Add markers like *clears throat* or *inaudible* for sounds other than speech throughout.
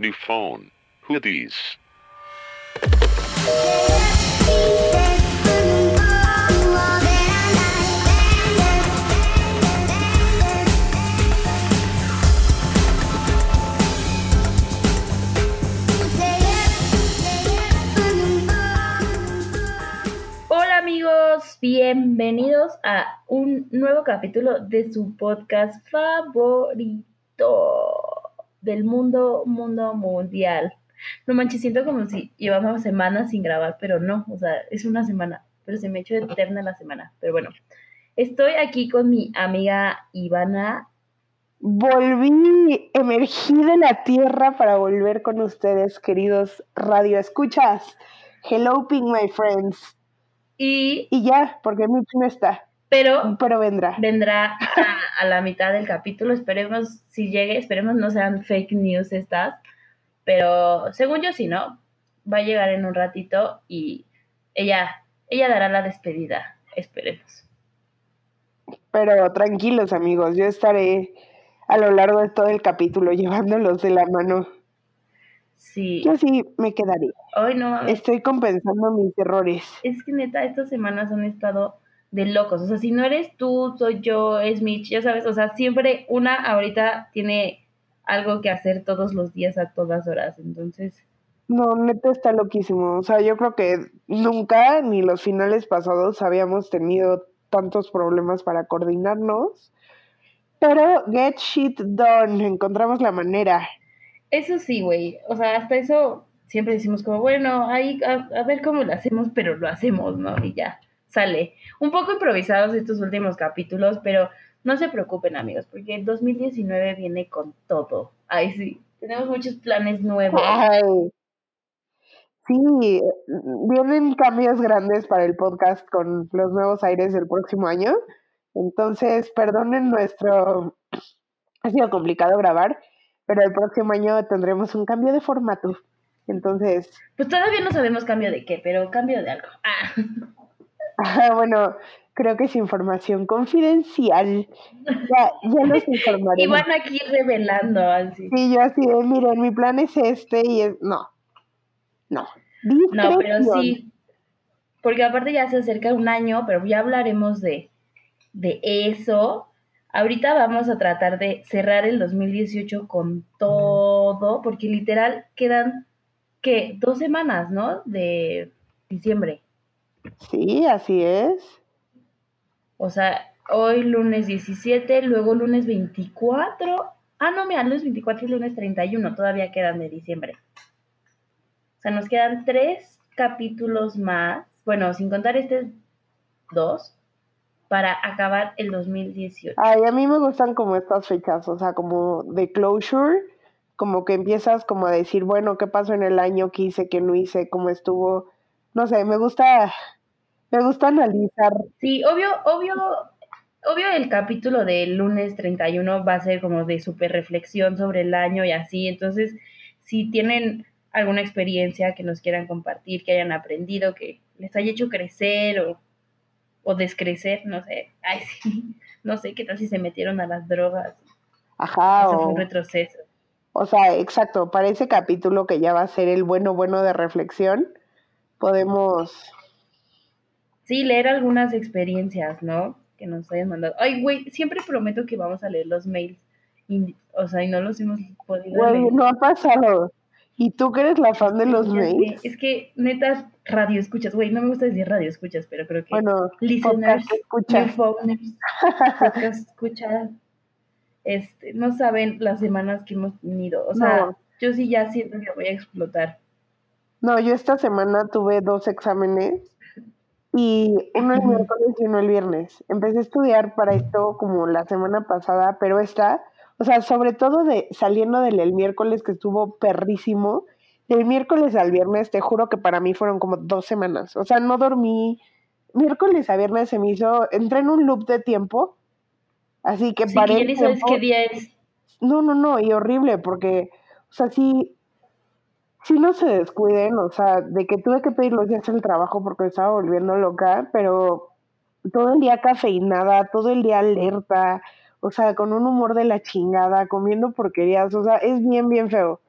New phone. Who these? Amigos, bienvenidos a un nuevo capítulo de su podcast favorito del mundo, mundo mundial. No manches, siento como si llevamos semanas sin grabar, pero no, o sea, es una semana, pero se me ha hecho eterna la semana. Pero bueno, estoy aquí con mi amiga Ivana. Volví, emergí de la tierra para volver con ustedes, queridos radioescuchas. Hello, ping, my friends. Y, Y ya, porque Mitch no está, pero pero vendrá. vendrá a, a la mitad del capítulo. Esperemos si llegue, esperemos no sean fake news estas. Pero según yo sí, ¿no? Va a llegar en un ratito y ella, ella dará la despedida. Esperemos. Pero tranquilos, amigos, yo estaré a lo largo de todo el capítulo llevándolos de la mano. Sí. Yo sí me quedaré. Hoy no. Estoy compensando mis errores. Es que neta, estas semanas han estado de locos. O sea, si no eres tú, soy yo, es Mitch, ya sabes. O sea, siempre una ahorita tiene algo que hacer todos los días a todas horas. Entonces, No, neta está loquísimo. O sea, yo creo que nunca, ni los finales pasados, habíamos tenido tantos problemas para coordinarnos. Pero get shit done, encontramos la manera. eso sí, güey. O sea, hasta eso siempre decimos como, bueno, ahí a, a ver cómo lo hacemos, pero lo hacemos, ¿no? Y ya, sale. Un poco improvisados estos últimos capítulos, pero no se preocupen, amigos, porque el 2019 viene con todo. Ay, sí. Tenemos muchos planes nuevos. Ay. Sí, vienen cambios grandes para el podcast con los nuevos aires del próximo año. Entonces, perdonen nuestro... Ha sido complicado grabar, pero el próximo año tendremos un cambio de formato. Entonces, Pues todavía no sabemos cambio de qué, pero cambio de algo. Ah. Ah, *laughs* bueno, creo que es información confidencial. Ya, ya los informaremos. Y van aquí revelando así. Sí, yo así de, miren, mi plan es este y es... No, no. No, pero sí. Porque aparte ya se acerca un año, pero ya hablaremos de, de eso. Ahorita vamos a tratar de cerrar el 2018 con todo, porque literal quedan, ¿qué? Dos semanas, ¿no? De diciembre. Sí, así es. O sea, hoy lunes 17, luego lunes 24. Ah, no, mira, lunes 24 y lunes 31 todavía quedan de diciembre. O sea, nos quedan tres capítulos más, bueno, sin contar este dos, para acabar el 2018. Ay, a mí me gustan como estas fechas, o sea, como de closure, como que empiezas como a decir, bueno, ¿qué pasó en el año? ¿Qué hice? ¿Qué no hice? ¿Cómo estuvo? No sé, me gusta, me gusta analizar. Sí, obvio, obvio, obvio el capítulo del lunes 31 va a ser como de super reflexión sobre el año y así, entonces si tienen alguna experiencia que nos quieran compartir, que hayan aprendido, que les haya hecho crecer o, o descrecer, no sé, *laughs* ay sí, no sé qué tal si se metieron a las drogas, Ajá, eso fue un retroceso. o sea, exacto, para ese capítulo que ya va a ser el bueno, bueno de reflexión, podemos, Sí, leer algunas experiencias, ¿no? Que nos hayan mandado. Ay, güey, siempre prometo que vamos a leer los mails. Y, o sea, y no los hemos podido güey, leer. no ha pasado. Y tú que eres la fan de los mails, Es que, neta, radio escuchas, güey, no me gusta decir radio escuchas, pero creo que bueno, listeners, *laughs* podcast escucha. este, no saben las semanas que hemos tenido. O sea, No. yo sí ya siento que voy a explotar. No, yo esta semana tuve dos exámenes y uno el miércoles y uno el viernes. Empecé a estudiar para esto como la semana pasada, pero esta, o sea, sobre todo de saliendo del el miércoles que estuvo perrísimo, del miércoles al viernes, te juro que para mí fueron como dos semanas. O sea, no dormí. Miércoles a viernes se me hizo, entré en un loop de tiempo, así que Sí, paré que ya ni sabes qué día es. No, no, no, y horrible, porque, o sea, sí, sí no se descuiden, o sea, de que tuve que pedir los días el trabajo porque me estaba volviendo loca, pero todo el día cafeinada, todo el día alerta, o sea, con un humor de la chingada, comiendo porquerías, o sea, es bien, bien feo.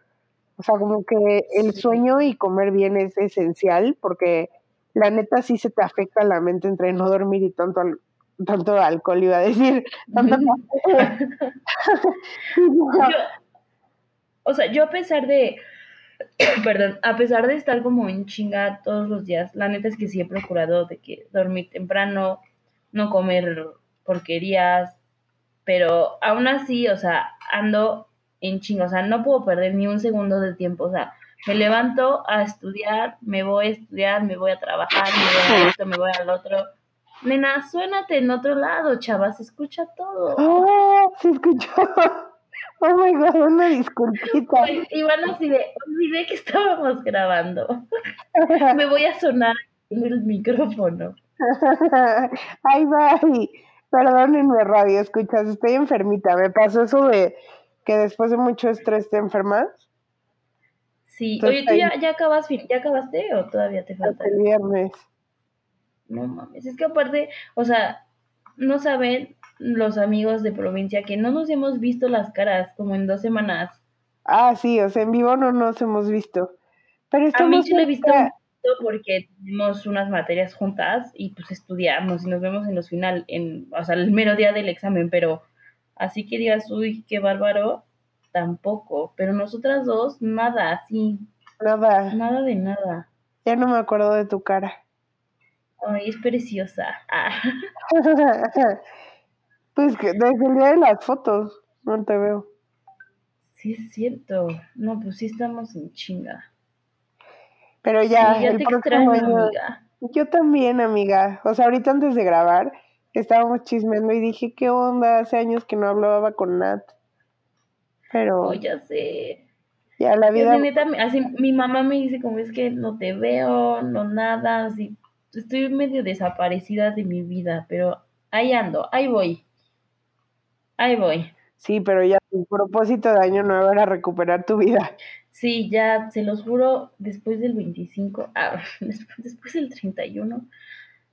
O sea, como que el sueño y comer bien es esencial porque la neta sí se te afecta la mente entre no dormir y tanto, al- tanto alcohol, iba a decir. Tanto *laughs* Yo, o sea, yo a pesar de, *coughs* perdón, a pesar de estar como en chinga todos los días, la neta es que sí he procurado de que dormir temprano, no comer porquerías, pero aún así, o sea, ando en chinga, o sea, no puedo perder ni un segundo de tiempo, o sea, me levanto a estudiar, me voy a estudiar, me voy a trabajar, me voy a esto, me voy al otro. Nena, suénate en otro lado, chava, se escucha todo. ¡Oh! Se escuchó. Oh my god, una disculpita. Pues, Iván así de, olvidé que estábamos grabando. *laughs* Me voy a sonar en el micrófono. *laughs* Ay, bye. Perdónenme, radio, escuchas, estoy enfermita. Me pasó eso de que después de mucho estrés te enfermas. Sí, Entonces, oye, ¿tú ya, ya, acabas, ya acabaste o todavía te falta? El viernes. No mames, es que aparte, o sea, no saben los amigos de provincia que no nos hemos visto las caras como en dos semanas. Ah, sí, o sea, en vivo no nos hemos visto. Pero A mí estamos sí lo he visto cerca. un poquito porque tenemos unas materias juntas y pues estudiamos y nos vemos en los final, en, o sea, el mero día del examen, pero así que digas, uy, qué bárbaro, tampoco. Pero nosotras dos, nada, así, Nada, nada de nada. ya no me acuerdo de tu cara. Ay, es preciosa. Ah. *laughs* Pues que desde el día de las fotos no te veo. Sí, es cierto. No, pues sí estamos en chinga. Pero ya, sí, ya el te próximo extraño, año. amiga. Yo también, amiga. O sea, ahorita antes de grabar estábamos chismeando y dije, ¿qué onda? Hace años que no hablaba con Nat. Pero Oh, ya sé. ya la vida. neta, así, mi mamá me dice como es que no te veo, no nada, así, estoy medio desaparecida de mi vida, pero ahí ando, ahí voy, ahí voy. Sí, pero ya tu propósito de año nuevo era recuperar tu vida. Sí, ya, se los juro, después del 25, ah, *laughs* después, del 31.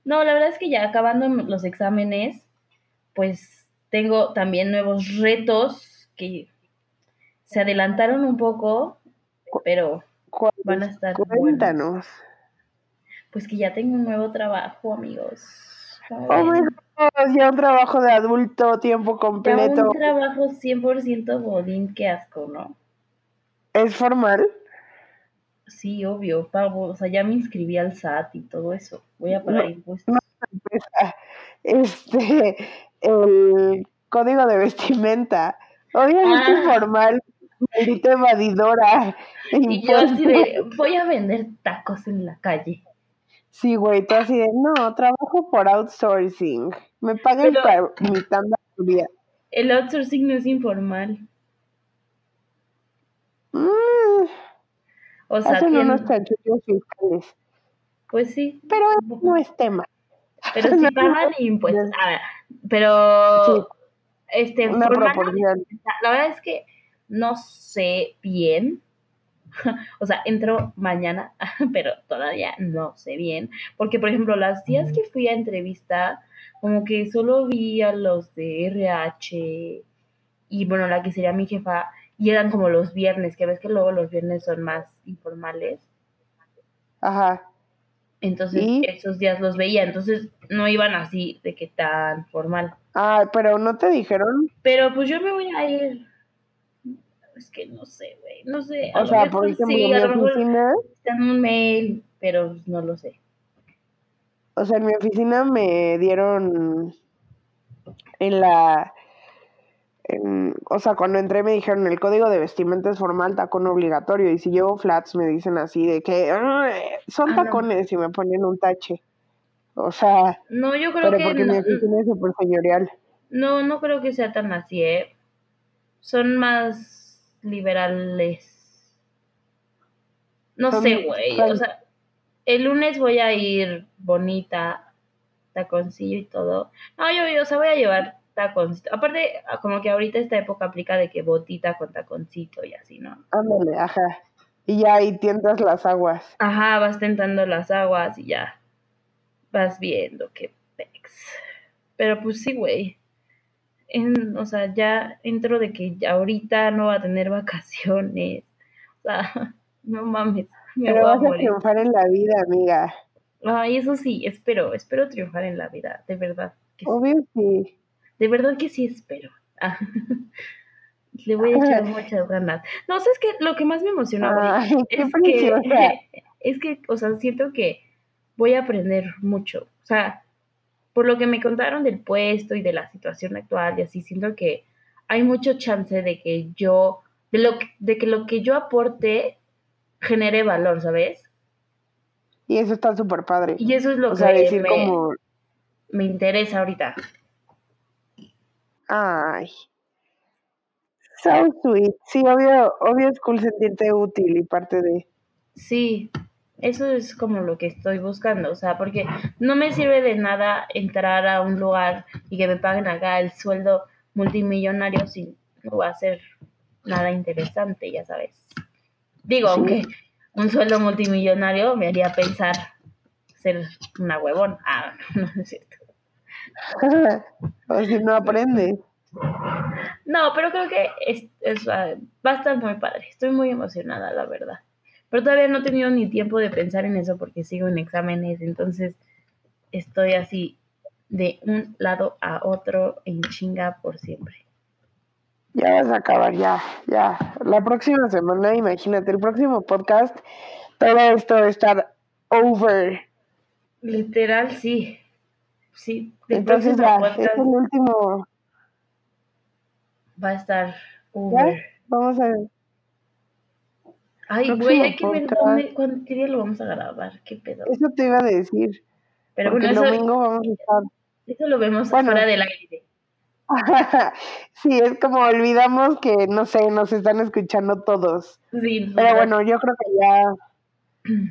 No, la verdad es que ya acabando los exámenes, pues tengo también nuevos retos que se adelantaron un poco, pero ¿Cuál- van a estar buenos. Cuéntanos. Pues que ya tengo un nuevo trabajo, amigos. Oh my God, ya un trabajo de adulto, tiempo Ya completo. un trabajo 100% godín, qué asco, ¿no? ¿Es formal? Sí, obvio, pago, o sea, ya me inscribí al SAT y todo eso. Voy a pagar No, impuestos. no. Este, el código de vestimenta. Obviamente Ah. formal, maldita evadidora. Y yo así de, voy a vender tacos en la calle. Sí, güey, tú así de, no, trabajo por outsourcing. Me pagan para mi tanda por día. El outsourcing no es informal. Mm, O sea, hacen unos chanchullos fiscales. pues sí, Pero no es tema. pero *laughs* No, pagan impuestos. A ver, pero Sí. este Una formal- proporción. La verdad es que no sé bien. *laughs* O sea, entro mañana, *laughs* pero todavía no sé bien. Porque, por ejemplo, las días que fui a entrevista, como que solo vi a los de RH y, bueno, la que sería mi jefa, y eran como los viernes, que ves que luego los viernes son más informales. Ajá. Entonces, ¿Y? esos días los veía. Entonces, no iban así de que tan formal. Ah, pero no te dijeron. Pero pues yo me voy a ir. Es que no sé, güey. No sé. O sea, por ejemplo, sí, a mi lo oficina, está en un mail, pero no lo sé. o sea, en mi oficina me dieron en la, en- o sea, cuando entré me dijeron el código de vestimenta es formal, tacón obligatorio, y si llevo flats me dicen así de que "Ay, son Ah, no. tacones y me ponen un tache. O sea, No, yo creo pero que porque mi no, oficina es súper señorial. no, no creo que sea tan así, ¿eh? Son más liberales. No sé, güey. O sea, el lunes voy a ir bonita, taconcillo y todo. No, yo, yo, o sea, voy a llevar taconcito. Aparte, como que ahorita esta época aplica de que botita con taconcito y así, ¿no? Ándale, ajá. Y ya ahí tientas las aguas. Ajá, vas tentando las aguas y ya vas viendo qué pex. Pero pues sí, güey. En- o sea, ya entro de que ya ahorita no va a tener *laughs* vacaciones. O Ah, *laughs* no mames. Me Pero voy a vas a morir. triunfar en la vida, amiga. Ay, eso sí, espero, espero triunfar en la vida, de verdad. que sí. Obvio sí. De verdad que sí espero. Ah, *laughs* Le voy a echar muchas ganas. No, ¿sabes qué? Lo que más me emociona ahorita Ay, es que, es que, o sea, siento que voy a aprender mucho. O sea, por lo que me contaron del puesto y de la situación actual y así, siento que hay mucho chance de que yo, de lo que, de que lo que yo aporte genere valor, ¿sabes? Y eso está súper padre. Y eso es lo O sea, que decir me, como, me interesa ahorita. ay, so sweet. Sí, obvio, obvio es cool sentirte útil y parte de... Sí, eso es como lo que estoy buscando, o sea, porque no me sirve de nada entrar a un lugar y que me paguen acá el sueldo multimillonario si no va a ser nada interesante, ya sabes. Digo, Sí. aunque un sueldo multimillonario me haría pensar ser una huevón. Ah, no, *laughs* no es cierto. *laughs* o si no aprendes. No, pero creo que es, es, ah, va a estar muy padre. Estoy muy emocionada, la verdad. Pero todavía no he tenido ni tiempo de pensar en eso porque sigo en exámenes, entonces estoy así de un lado a otro en chinga por siempre. Ya vas a acabar, ya, ya. La próxima semana, imagínate, el próximo podcast, todo esto va a estar over. Literal, sí. Sí, el Entonces próximo ya, podcast es el último. va a estar ¿Ya? over. Vamos a ver. Ay, güey, hay que ver dónde, cuándo- qué día lo vamos a grabar, qué pedo. Eso te iba a decir. Pero bueno, el eso, domingo vamos a estar. eso lo vemos Bueno. fuera del aire. *laughs* sí, es como olvidamos que, no sé, nos están escuchando todos. Sí, Pero bueno, yo creo que ya,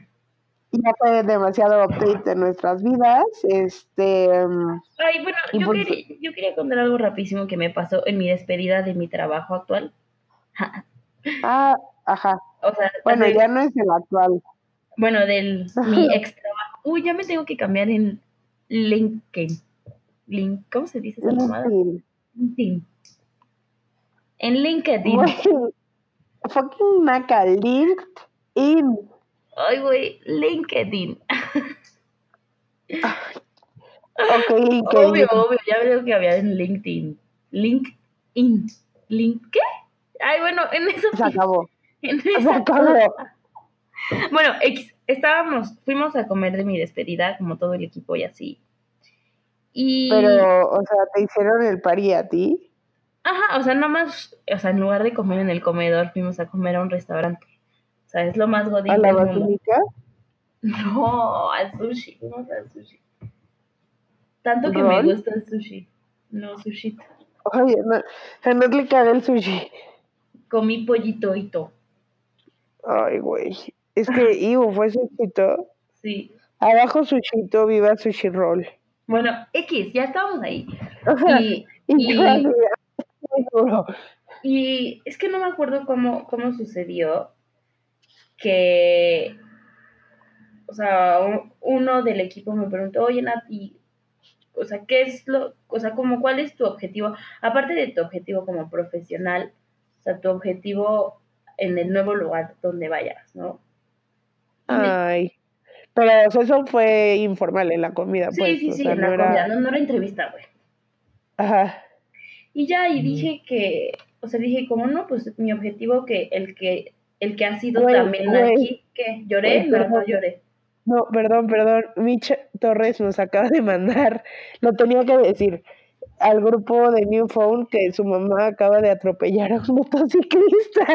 ya fue demasiado update de nuestras vidas. Este, Ay, bueno, yo, pues- quería, yo quería contar algo rapidísimo que me pasó en mi despedida de mi trabajo actual. *laughs* ah, ajá. O sea, Bueno, ya no es el actual. bueno, del *laughs* mi ex trabajo. Uy, ya me tengo que cambiar en LinkedIn. Link, ¿Cómo se dice esa mamada? LinkedIn. En LinkedIn. Fucking naca, LinkedIn. Ay, güey, LinkedIn. Ok, LinkedIn. Obvio, obvio, ya veo que había en LinkedIn. LinkedIn. ¿Link qué? Ay, bueno, en eso. Se acabó. En Se esa acabó. Bueno, X, estábamos, fuimos a comer de mi despedida, como todo el equipo y así. Y, Pero, o sea, ¿te hicieron el pari a ti? ajá, o sea, nada más, o sea, en lugar de comer en el comedor, fuimos a comer a un restaurante. O sea, es lo más godín ¿A la del mundo. No, al sushi, fuimos al sushi. Tanto que me gusta el sushi. No, sushi. Oye, no, no le cae el sushi. Comí pollito y todo. Ay, güey. Es que, Ivo, fue sushito. Sí. Abajo sushito, viva sushi roll. Bueno, X, ya estábamos ahí. Y, *laughs* y, es que no me acuerdo cómo, cómo sucedió que, o sea, uno del equipo me preguntó, oye, Nat, y, o sea, ¿qué es lo, o sea, como cuál es tu objetivo? Aparte de tu objetivo como profesional, o sea, tu objetivo en el nuevo lugar donde vayas, ¿no? Ay. Pero eso fue informal en la comida, sí, pues. sí, sí, sea, en la era- comida, no, no era entrevista, güey. Ajá. Y ya, y dije que, o sea, dije, como no, pues mi objetivo que el que, el que ha sido Güey, también güey. aquí, que lloré, Güey, no, perdón. no lloré. No, perdón, perdón. Mitch Torres nos acaba de mandar, *laughs* lo tenía que decir, al grupo de New Phone que su mamá acaba de atropellar a un motociclista.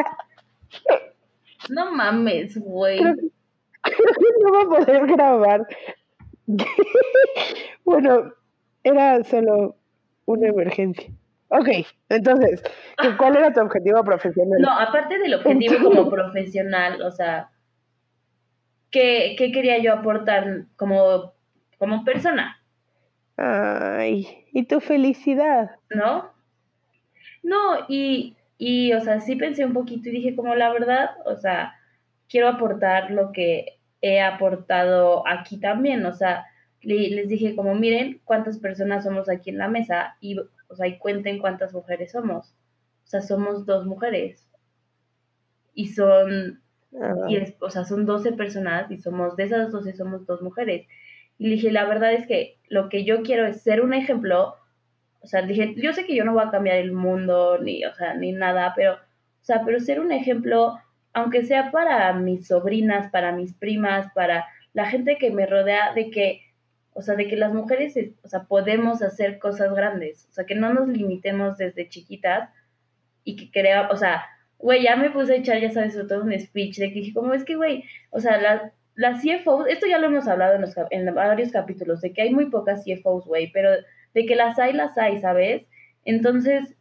No mames, güey. Creo que, creo *laughs* que no va a poder grabar. *laughs* bueno, era solo una emergencia. Ok, entonces, ¿qué- ¿cuál era tu objetivo profesional? No, aparte del objetivo como profesional, o sea, ¿qué, qué quería yo aportar como, como persona? Ay, y tu felicidad. ¿no? No, y, y, o sea, sí pensé un poquito y dije, como la verdad, o sea, quiero aportar lo que he aportado aquí también, o sea, le- les dije como, miren cuántas personas somos aquí en la mesa y, o sea, y cuenten cuántas mujeres somos. O sea, somos dos mujeres. Y son y es, o sea, son 12 personas y somos, de esas 12 somos dos mujeres. Y dije, la verdad es que lo que yo quiero es ser un ejemplo, o sea, dije, yo sé que yo no voy a cambiar el mundo, ni, o sea, ni nada, pero, o sea, pero ser un ejemplo, aunque sea para mis sobrinas, para mis primas, para la gente que me rodea, de que, o sea, de que las mujeres, o sea, podemos hacer cosas grandes, o sea, que no nos limitemos desde chiquitas y que crea, o sea, güey, ya me puse a echar, ya sabes, todo un speech de que dije, como es que, güey, o sea, las la CFOs, esto ya lo hemos hablado en, en varios capítulos, de que hay muy pocas CFOs, güey, pero de que las hay, las hay, ¿sabes? Entonces,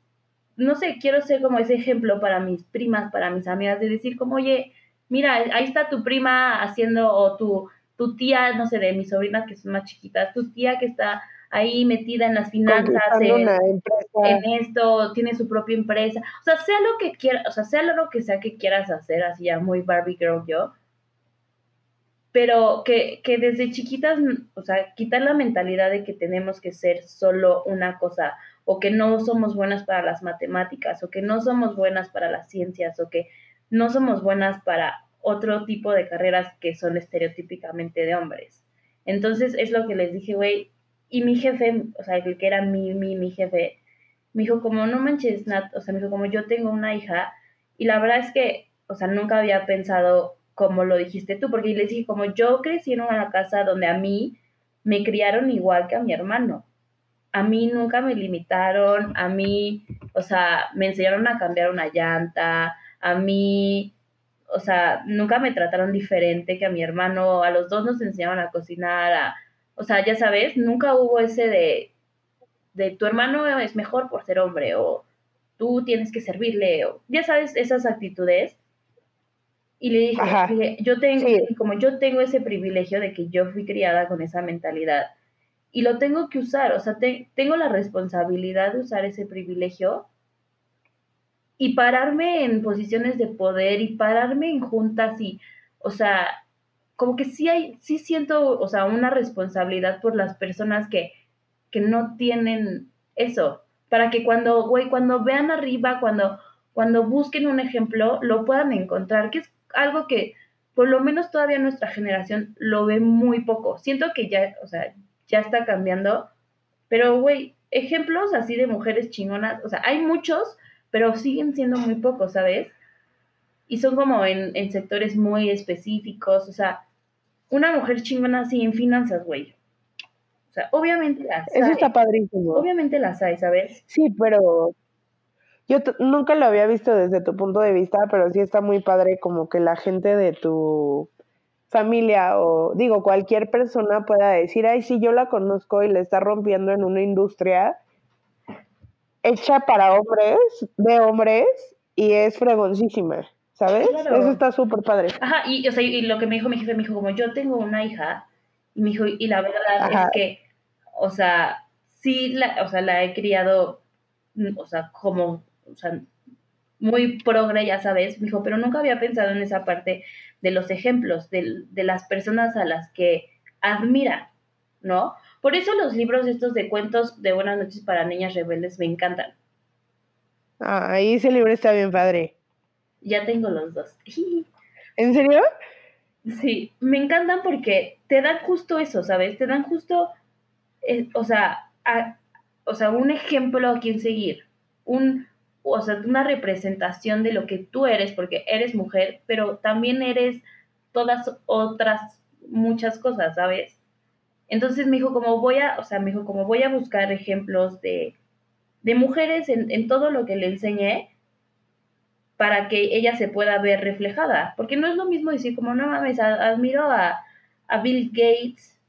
no sé, quiero ser como ese ejemplo para mis primas, para mis amigas, de decir como, oye, mira, ahí está tu prima haciendo, o tu, tu tía, no sé, de mis sobrinas que son más chiquitas, tu tía que está ahí metida en las finanzas, en, esto, tiene su propia empresa. O sea, sea lo que quiera, o sea, sea lo que sea que quieras hacer, así ya muy Barbie Girl yo. Pero que, que desde chiquitas, o sea, quitar la mentalidad de que tenemos que ser solo una cosa, o que no somos buenas para las matemáticas, o que no somos buenas para las ciencias, o que no somos buenas para otro tipo de carreras que son estereotípicamente de hombres. Entonces es lo que les dije, güey, y mi jefe, o sea, el que era mi, mi, mi jefe, me dijo como, no manches, Nat, o sea, me dijo como, yo tengo una hija, y la verdad es que, o sea, nunca había pensado como lo dijiste tú, porque les dije como, yo crecí en una casa donde a mí me criaron igual que a mi hermano. A mí nunca me limitaron, a mí, o sea, me enseñaron a cambiar una llanta, a mí, o sea, nunca me trataron diferente que a mi hermano, a los dos nos enseñaron a cocinar, a o sea, ya sabes, nunca hubo ese de, de tu hermano es mejor por ser hombre o tú tienes que servirle o ya sabes, esas actitudes. Y le dije, yo tengo, como yo tengo ese privilegio de que yo fui criada con esa mentalidad y lo tengo que usar, o sea, tengo la responsabilidad de usar ese privilegio y pararme en posiciones de poder y pararme en juntas y, o sea, como que sí hay, sí siento, o sea, una responsabilidad por las personas que, que no tienen eso, para que cuando, güey, cuando vean arriba, cuando, cuando busquen un ejemplo, lo puedan encontrar, que es algo que por lo menos todavía nuestra generación lo ve muy poco. Siento que ya, o sea, ya está cambiando, pero, güey, ejemplos así de mujeres chingonas, o sea, hay muchos, pero siguen siendo muy pocos, ¿sabes? Y son como en, en sectores muy específicos, o sea, una mujer chingona así en finanzas, güey. O sea, obviamente las Eso está padrísimo. Obviamente las hay, ¿sabes? Sí, pero yo nunca lo había visto desde tu punto de vista, pero sí está muy padre como que la gente de tu familia o digo cualquier persona pueda decir, ay, sí, yo la conozco y le está rompiendo en una industria hecha para hombres, de hombres, y es fregoncísima. ¿sabes? Eso está súper padre. Ajá, y, o sea, y lo que me dijo mi jefe, me dijo, como yo tengo una hija, y me dijo, y la verdad es que, o sea, sí, la, o sea, la he criado, mm, o sea, como, o sea, muy progre, ya sabes, me dijo, pero nunca había pensado en esa parte de los ejemplos, de, de las personas a las que admira, ¿no? Por eso los libros estos de cuentos de buenas noches para niñas rebeldes me encantan. Ah, ahí ese libro está bien padre. Ya tengo los dos. *laughs* ¿En serio? Sí, me encantan porque te dan justo eso, ¿sabes? Te dan justo, eh, o, sea, o sea, un ejemplo a quien seguir, un, o sea, una representación de lo que tú eres, porque eres mujer, pero también eres todas otras muchas cosas, ¿sabes? Entonces me dijo, como voy a, o sea, me dijo, como voy a buscar ejemplos de, de mujeres en, en todo lo que le enseñé, para que ella se pueda ver reflejada. Porque no es lo mismo decir como, no mames, admiro a, Bill Gates,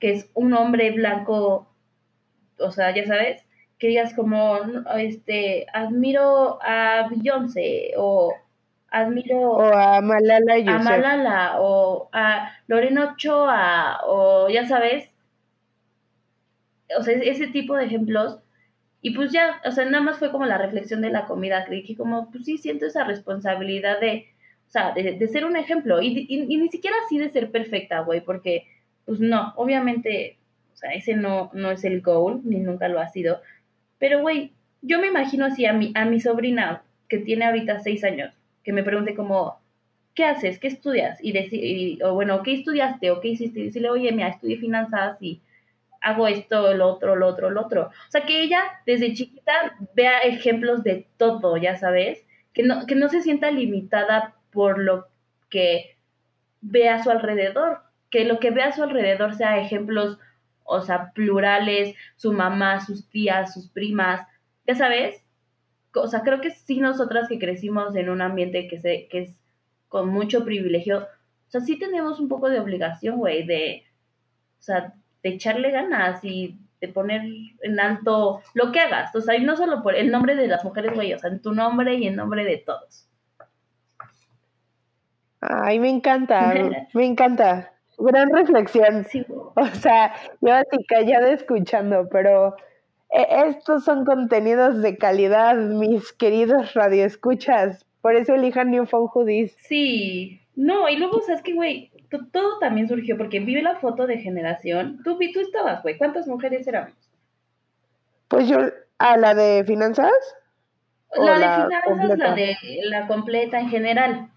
que es un hombre blanco, o sea, ya sabes, que digas como, este, admiro a Beyoncé o admiro o a Malala A Malala o a Lorena Ochoa o ya sabes, o sea, ese tipo de ejemplos. Y pues ya, o sea, nada más fue como la reflexión de la comida, que como, pues sí, siento esa responsabilidad de, o sea, de, ser un ejemplo. Y, y, ni siquiera así de ser perfecta, güey, porque, pues no, obviamente, o sea, ese no, no es el goal, ni nunca lo ha sido, pero, güey, yo me imagino así a mi, a mi sobrina, que tiene ahorita seis años, que me pregunte como, ¿qué haces? ¿Qué estudias? Y decir, o bueno, ¿qué estudiaste? ¿O qué hiciste? Y decirle, oye, mira, estudié finanzas y hago esto, lo otro, lo otro, lo otro. O sea, que ella desde chiquita vea ejemplos de todo, ya sabes, que no, que no se sienta limitada por lo que ve a su alrededor, que lo que ve a su alrededor sea ejemplos, o sea, plurales, su mamá, sus tías, sus primas, ya sabes. O sea, creo que sí nosotras que crecimos en un ambiente que, se, que es con mucho privilegio, o sea, sí tenemos un poco de obligación, güey, de, o sea, de echarle ganas y de poner en alto lo que hagas. O sea, y no solo por el nombre de las mujeres, güey, o sea, en tu nombre y en nombre de todos. Ay, me encanta, *laughs* me encanta. Gran reflexión. Sí. O sea, yo así callada escuchando, pero eh, estos son contenidos de calidad, mis queridos radioescuchas. Por eso elijan New Phone Hoodies. Sí. No, y luego, ¿sabes qué, güey? todo también surgió porque vi la foto de generación. Tú, tú estabas, güey. ¿Cuántas mujeres éramos? Pues yo, ¿a la de finanzas? La de finanzas, la de la completa en general.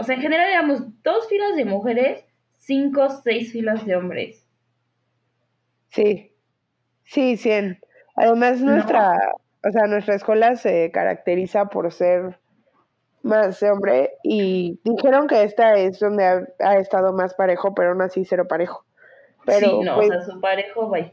O sea, en general éramos dos filas de mujeres, cinco, seis filas de hombres. Sí, sí, cien. Además, nuestra, o sea, nuestra escuela se caracteriza por ser más hombre y dijeron que esta es donde ha, estado más parejo, pero aún así cero parejo. Pero, sí, no, o sea, su parejo, güey.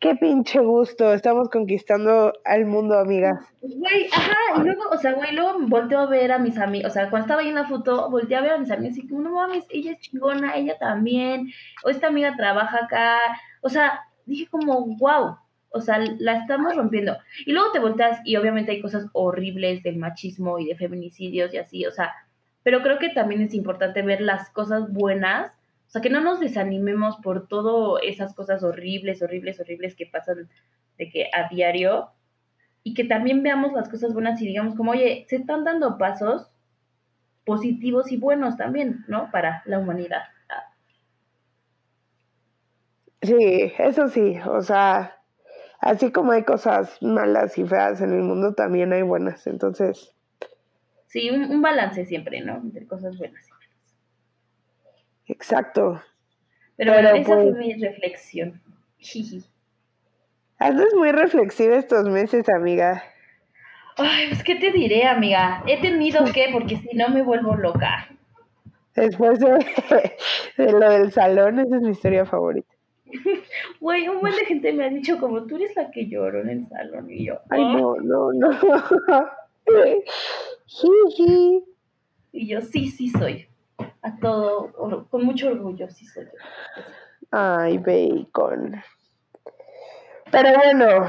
Qué pinche gusto, estamos conquistando al mundo, amigas. Güey, ajá, y luego, o sea, güey, luego volteo a ver a mis amigos, o sea, cuando estaba ahí en la foto, volteé a ver a mis amigos y como, no mames, ella es chingona, ella también, o esta amiga trabaja acá, o sea, dije como, wow, o sea, la estamos rompiendo. Y luego te volteas y obviamente hay cosas horribles del machismo y de feminicidios y así, o sea, pero creo que también es importante ver las cosas buenas, sea, que no nos desanimemos por todas esas cosas horribles, horribles, horribles que pasan de que a diario y que también veamos las cosas buenas y digamos como, oye, se están dando pasos positivos y buenos también, ¿no? Para la humanidad. Sí, eso sí, o sea, así como hay cosas malas y feas en el mundo, también hay buenas. Entonces. Sí, un, balance siempre, ¿no? Entre cosas buenas. Exacto. Pero, bueno, esa fue pues mi reflexión. Andas muy reflexiva estos meses, amiga. Ay, pues, ¿qué te diré, amiga? He tenido que, porque si no me vuelvo loca. Después de, *laughs* de, lo del salón, esa es mi historia favorita. *laughs* Güey, un buen de gente me ha dicho como tú eres la que lloró en el salón y yo. Ay, no, no, no. *laughs* sí. Y yo, sí, sí soy. A todo, con mucho orgullo, sí soy Ay, bacon. Pero bueno,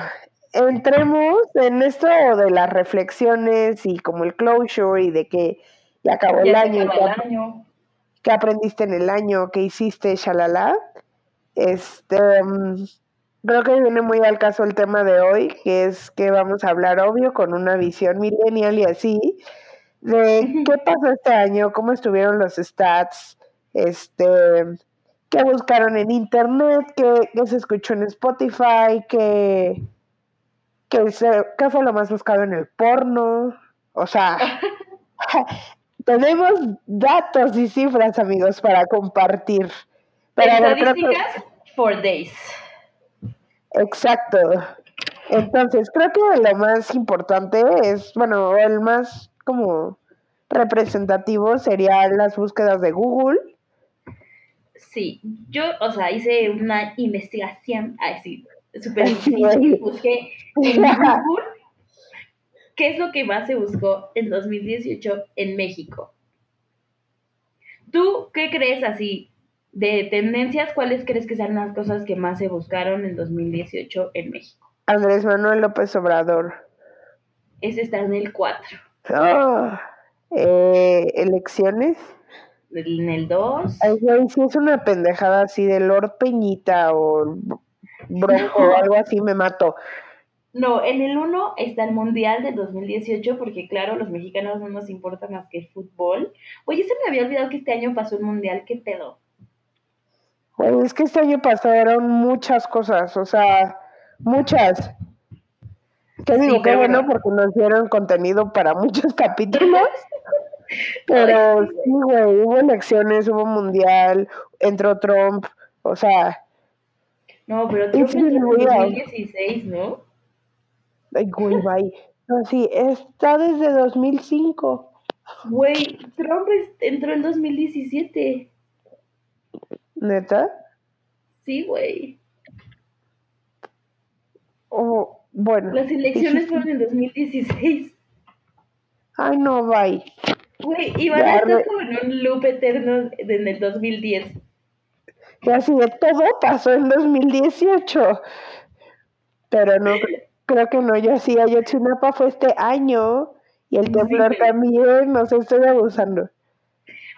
entremos en esto de las reflexiones y como el closure y de que ya acabó el año. el año. ¿Qué aprendiste en el año? ¿Qué hiciste? Shalala. Este, mm, creo que viene muy al caso el tema de hoy, que es que vamos a hablar, obvio, con una visión millennial y así, de qué pasó este año, cómo estuvieron los stats, este, qué buscaron en internet, qué, se escuchó en Spotify, qué, qué, qué fue lo más buscado en el porno, o sea, *laughs* tenemos datos y cifras, amigos, para compartir. Estadísticas for days. Exacto. Entonces, creo que lo más importante es, bueno, el más como representativo sería las búsquedas de Google. Sí, yo, o sea, hice una investigación así, súper *laughs* difícil, busqué en *laughs* Google qué es lo que más se buscó en 2018 en México. ¿Tú qué crees así? de tendencias, ¿cuáles crees que sean las cosas que más se buscaron en 2018 en México? Andrés Manuel López Obrador. Ese está en el 4. Eh, ¿Elecciones? En el 2. Ay, si es una pendejada así de Lord Peñita o Bronco o algo así, me mato. No, en el 1 está el Mundial de 2018, porque claro, los mexicanos no nos importa más que el fútbol. Oye, se me había olvidado que este año pasó el Mundial, ¿qué pedo? es que este año pasaron muchas cosas, o sea, muchas. Te digo, qué bueno porque nos dieron contenido para muchos *laughs* capítulos. *laughs* Pero Ay, sí, güey, hubo elecciones, hubo mundial, entró Trump, o sea, No, pero Trump entró en been real. 2016, ¿no? ay, güey, bye. No, sí, está desde 2005. Güey, Trump entró en 2017. ¿Neta? Sí, güey. O, bueno. Las elecciones *laughs* fueron en 2016. Ay, no, bye. Güey, iban a estar re- como en un loop eterno en el 2010. Y así de todo pasó en 2018. Pero no, *laughs* creo que no, yo sí, Ayotzinapa fue este año y el Sí, temblor también, no sé, estoy abusando.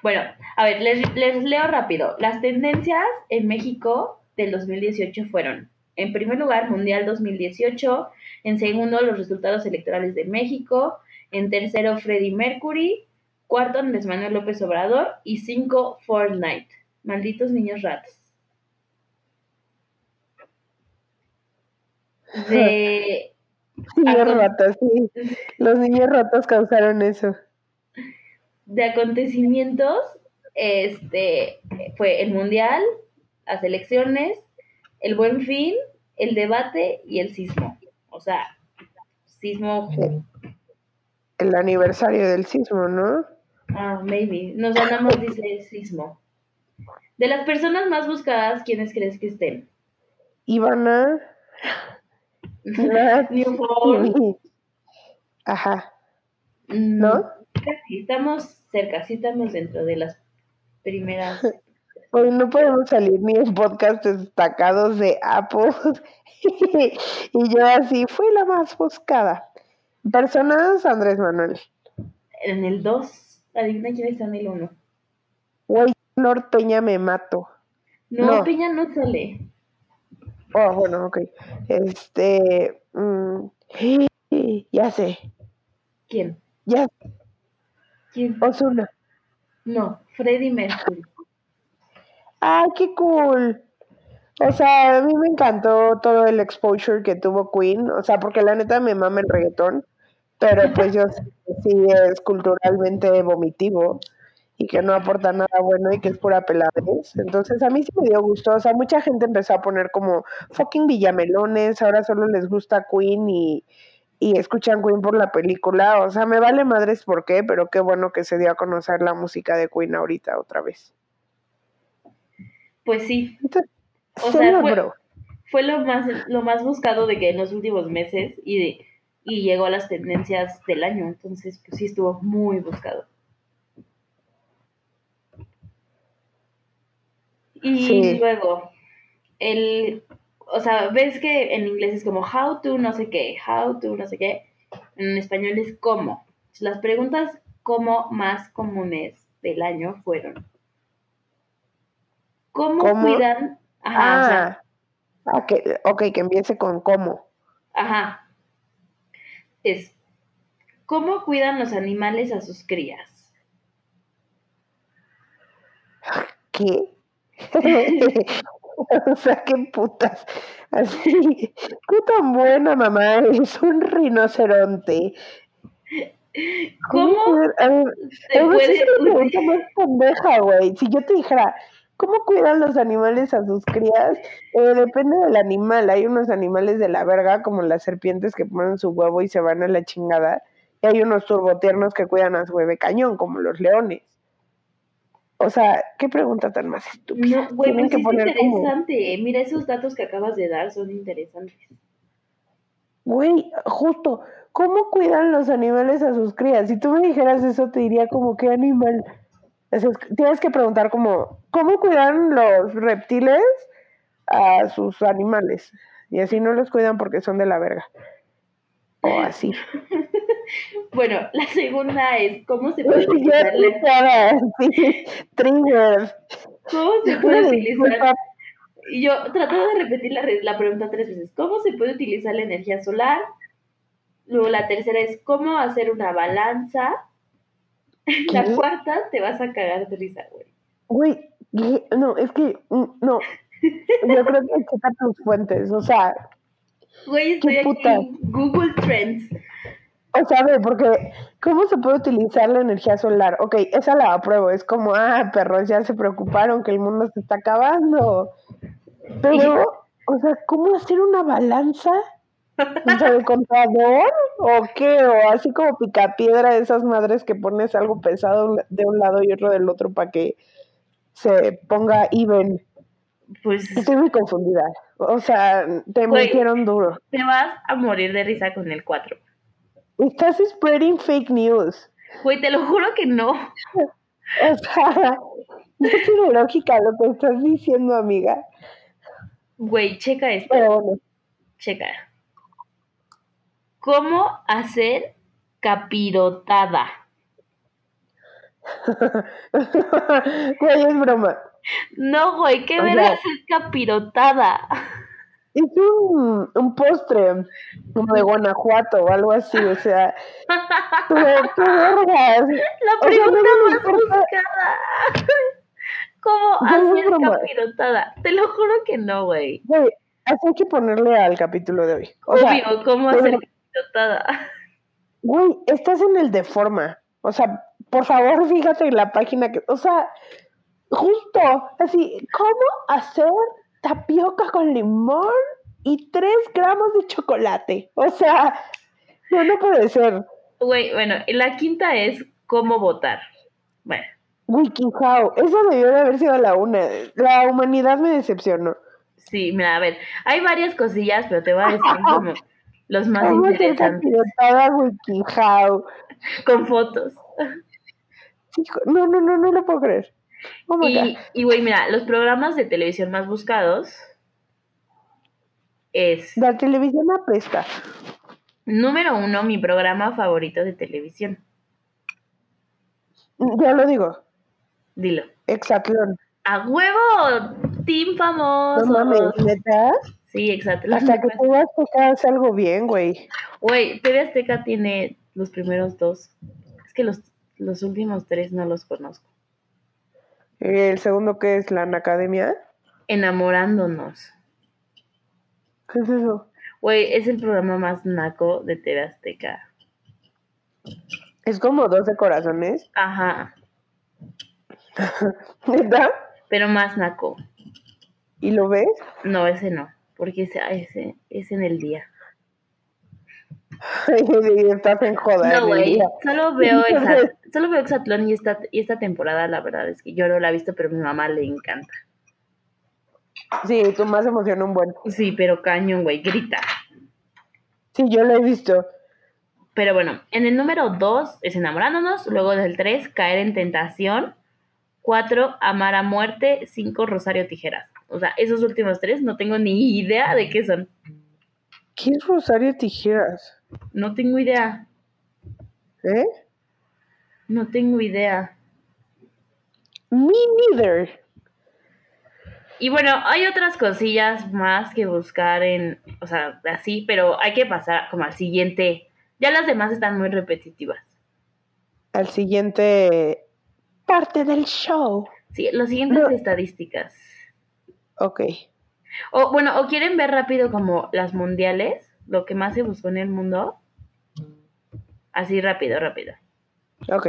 Bueno, a ver, les, les leo rápido. Las tendencias en México del 2018 fueron, en primer lugar, Mundial 2018, en segundo, los resultados electorales de México, en tercero, Freddie Mercury, cuarto, Andrés Manuel López Obrador y cinco, Fortnite. Malditos niños ratos. De, *laughs* Niños ratos, sí. Los niños ratos causaron eso. de acontecimientos, este fue el mundial, las elecciones, el buen fin, el debate y el sismo. O sea, sismo, El aniversario del sismo, ¿no? ah, maybe. Nos ganamos, dice sismo. De las personas más buscadas, ¿quiénes crees que estén? Ivana. Nat, New Phone. Ajá, mm, ¿no? Estamos cerca, sí estamos dentro de las primeras. *laughs* Hoy no podemos salir ni en podcast destacados de Apple. *laughs* y yo así, fui la más buscada. Personas, Andrés Manuel. En el 2, adivina quién está en el 1. Güey, Lord Peña me mato. No, No. Peña no sale. Oh, bueno, ok. Este. mm, *gasps* ya sé. ¿Quién? Ya, ¿Quién? Osuna. No, Freddie Mercury. ¡Ay, qué cool! O sea, a mí me encantó todo el exposure que tuvo Queen. O sea, porque la neta me mama el reggaetón. Pero pues yo sé que sí es culturalmente vomitivo y que no aporta nada bueno y que es pura peladez. Entonces a mí sí me dio gusto. O sea, mucha gente empezó a poner como fucking villamelones. Ahora solo les gusta Queen y, y escuchan Queen por la película. O sea, me vale madres por qué, pero qué bueno que se dio a conocer la música de Queen ahorita otra vez. Pues sí, O se sea, fue- fue lo más, lo más buscado de que en los últimos meses y, de- y llegó a las tendencias del año. Entonces, pues sí estuvo muy buscado. Y Sí. luego, el, o sea, ves que en inglés es como how to no sé qué, how to no sé qué. En español es cómo. Las preguntas cómo más comunes del año fueron. ¿Cómo, ¿Cómo? cuidan? Ajá, o sea, Ah, ah, que, ok, que empiece con cómo. Ajá. Es, ¿cómo cuidan los animales a sus crías? ¿Qué? *laughs* o sea, qué putas. Así, qué tan buena mamá es un rinoceronte. ¿Cómo a ver, se puede es la pregunta más pendeja, güey. Si yo te dijera, ¿cómo cuidan los animales a sus crías? Eh, depende del animal. Hay unos animales de la verga, como las serpientes que ponen su huevo y se van a la chingada. Y hay unos turbotiernos que cuidan a su bebé cañón, como los leones. O sea, qué pregunta tan más estúpida. No, güey, Tienen pues que es poner como, interesante. Mira, esos datos que acabas de dar son interesantes. güey, justo, ¿cómo cuidan los animales a sus crías? Si tú me dijeras eso, te diría como, ¿qué animal? O sea, es- tienes que preguntar como, ¿cómo cuidan los reptiles a sus animales? Y así no los cuidan porque son de la verga. O así. *laughs* Bueno, la segunda es, ¿cómo se puede utilizar sí, Trigger. ¿cómo se puede utilizar Y yo tratando de repetir la, re- la pregunta tres veces. ¿Cómo se puede utilizar la energía solar? Luego la tercera es ¿cómo hacer una balanza? *laughs* La ¿Qué? cuarta te vas a cagar de risa, güey. Güey, no, es que, mm, no. *laughs* Yo creo que checa tus fuentes, o sea, Güey, estoy aquí puta? en Google Trends. O sea, ve, porque ¿cómo se puede utilizar la energía solar? Ok, esa la apruebo. Es como, ah, perros, ya se preocuparon que el mundo se está acabando. Pero, o sea, ¿cómo hacer una balanza? De contador o qué? O así como picapiedra de esas madres que pones algo pesado de un lado y otro del otro para que se ponga even. Pues Estoy muy confundida. O sea, te Güey. metieron duro. te vas a morir de risa con el 4. Estás spreading fake news. Güey, te lo juro que no. O sea, *laughs* no tiene lógica lo que estás diciendo, amiga. Güey, checa esto. Pero bueno. Checa. ¿Cómo hacer capirotada? *laughs* Güey, es broma. No, güey, ¿qué sea- es capirotada? Es un, un postre como de Guanajuato o algo así, o sea. *laughs* ¿qué vergas? La O sea, no pregunta más buscada. *laughs* ¿Cómo no hacer capirotada? Te lo juro que no, güey. Güey, así hay que ponerle al capítulo de hoy. O sea, Obvio, ¿cómo pero- hacer capirotada? güey, estás en el de forma. O sea, por favor, fíjate en la página que. O sea, justo, así, ¿cómo hacer tapioca con limón y 3 gramos de chocolate? O sea, no, no puede ser. Güey, bueno, la quinta es cómo votar. Bueno, WikiHow, eso debió de haber sido la una. La humanidad me decepcionó. sí, mira, a ver, hay varias cosillas, pero te voy a decir *laughs* como los más ¿Cómo interesantes, WikiHow? *laughs* con fotos. Hijo, No, no, no, no lo puedo creer. Oh Y, güey, mira, los programas de televisión más buscados es La televisión apesta. número uno, mi programa favorito de televisión. Ya lo digo. Dilo. Exatlón. ¡A huevo! ¡Team No famoso! mames, neta. Sí, exacto. Hasta que tú vas a hacer algo bien, güey. Güey, TV Azteca tiene los primeros dos. Es que los, los últimos tres no los conozco. El segundo que es la Academia. Enamorándonos. ¿Qué es eso? Güey, es el programa más naco de TV Azteca. Es como 12 corazones. Ajá, *laughs* ¿Neta? pero más naco. ¿Y lo ves? No, ese no, porque ese, ese es en el día. *laughs* estás en joda. No, güey, solo veo *laughs* Exa- solo veo Exatlón y esta, y esta temporada, la verdad es que yo no la he visto, pero a mi mamá le encanta. Sí, tú más emociona un buen. Sí, pero cañón, güey, grita. Sí, yo lo he visto. Pero bueno, en el número 2 es enamorándonos, luego del 3, caer en tentación, 4, amar a muerte, 5, rosario tijeras. O sea, esos últimos tres no tengo ni idea de qué son. ¿Qué es Rosario Tijeras? No tengo idea. ¿Eh? No tengo idea. Me neither. Y bueno, hay otras cosillas más que buscar en, o sea, así, pero hay que pasar como al siguiente. Ya las demás están muy repetitivas. Al siguiente parte del show. Sí, los siguientes No. estadísticas. Ok. O bueno, o quieren ver rápido como las mundiales, lo que más se buscó en el mundo. Así rápido, rápido. Ok.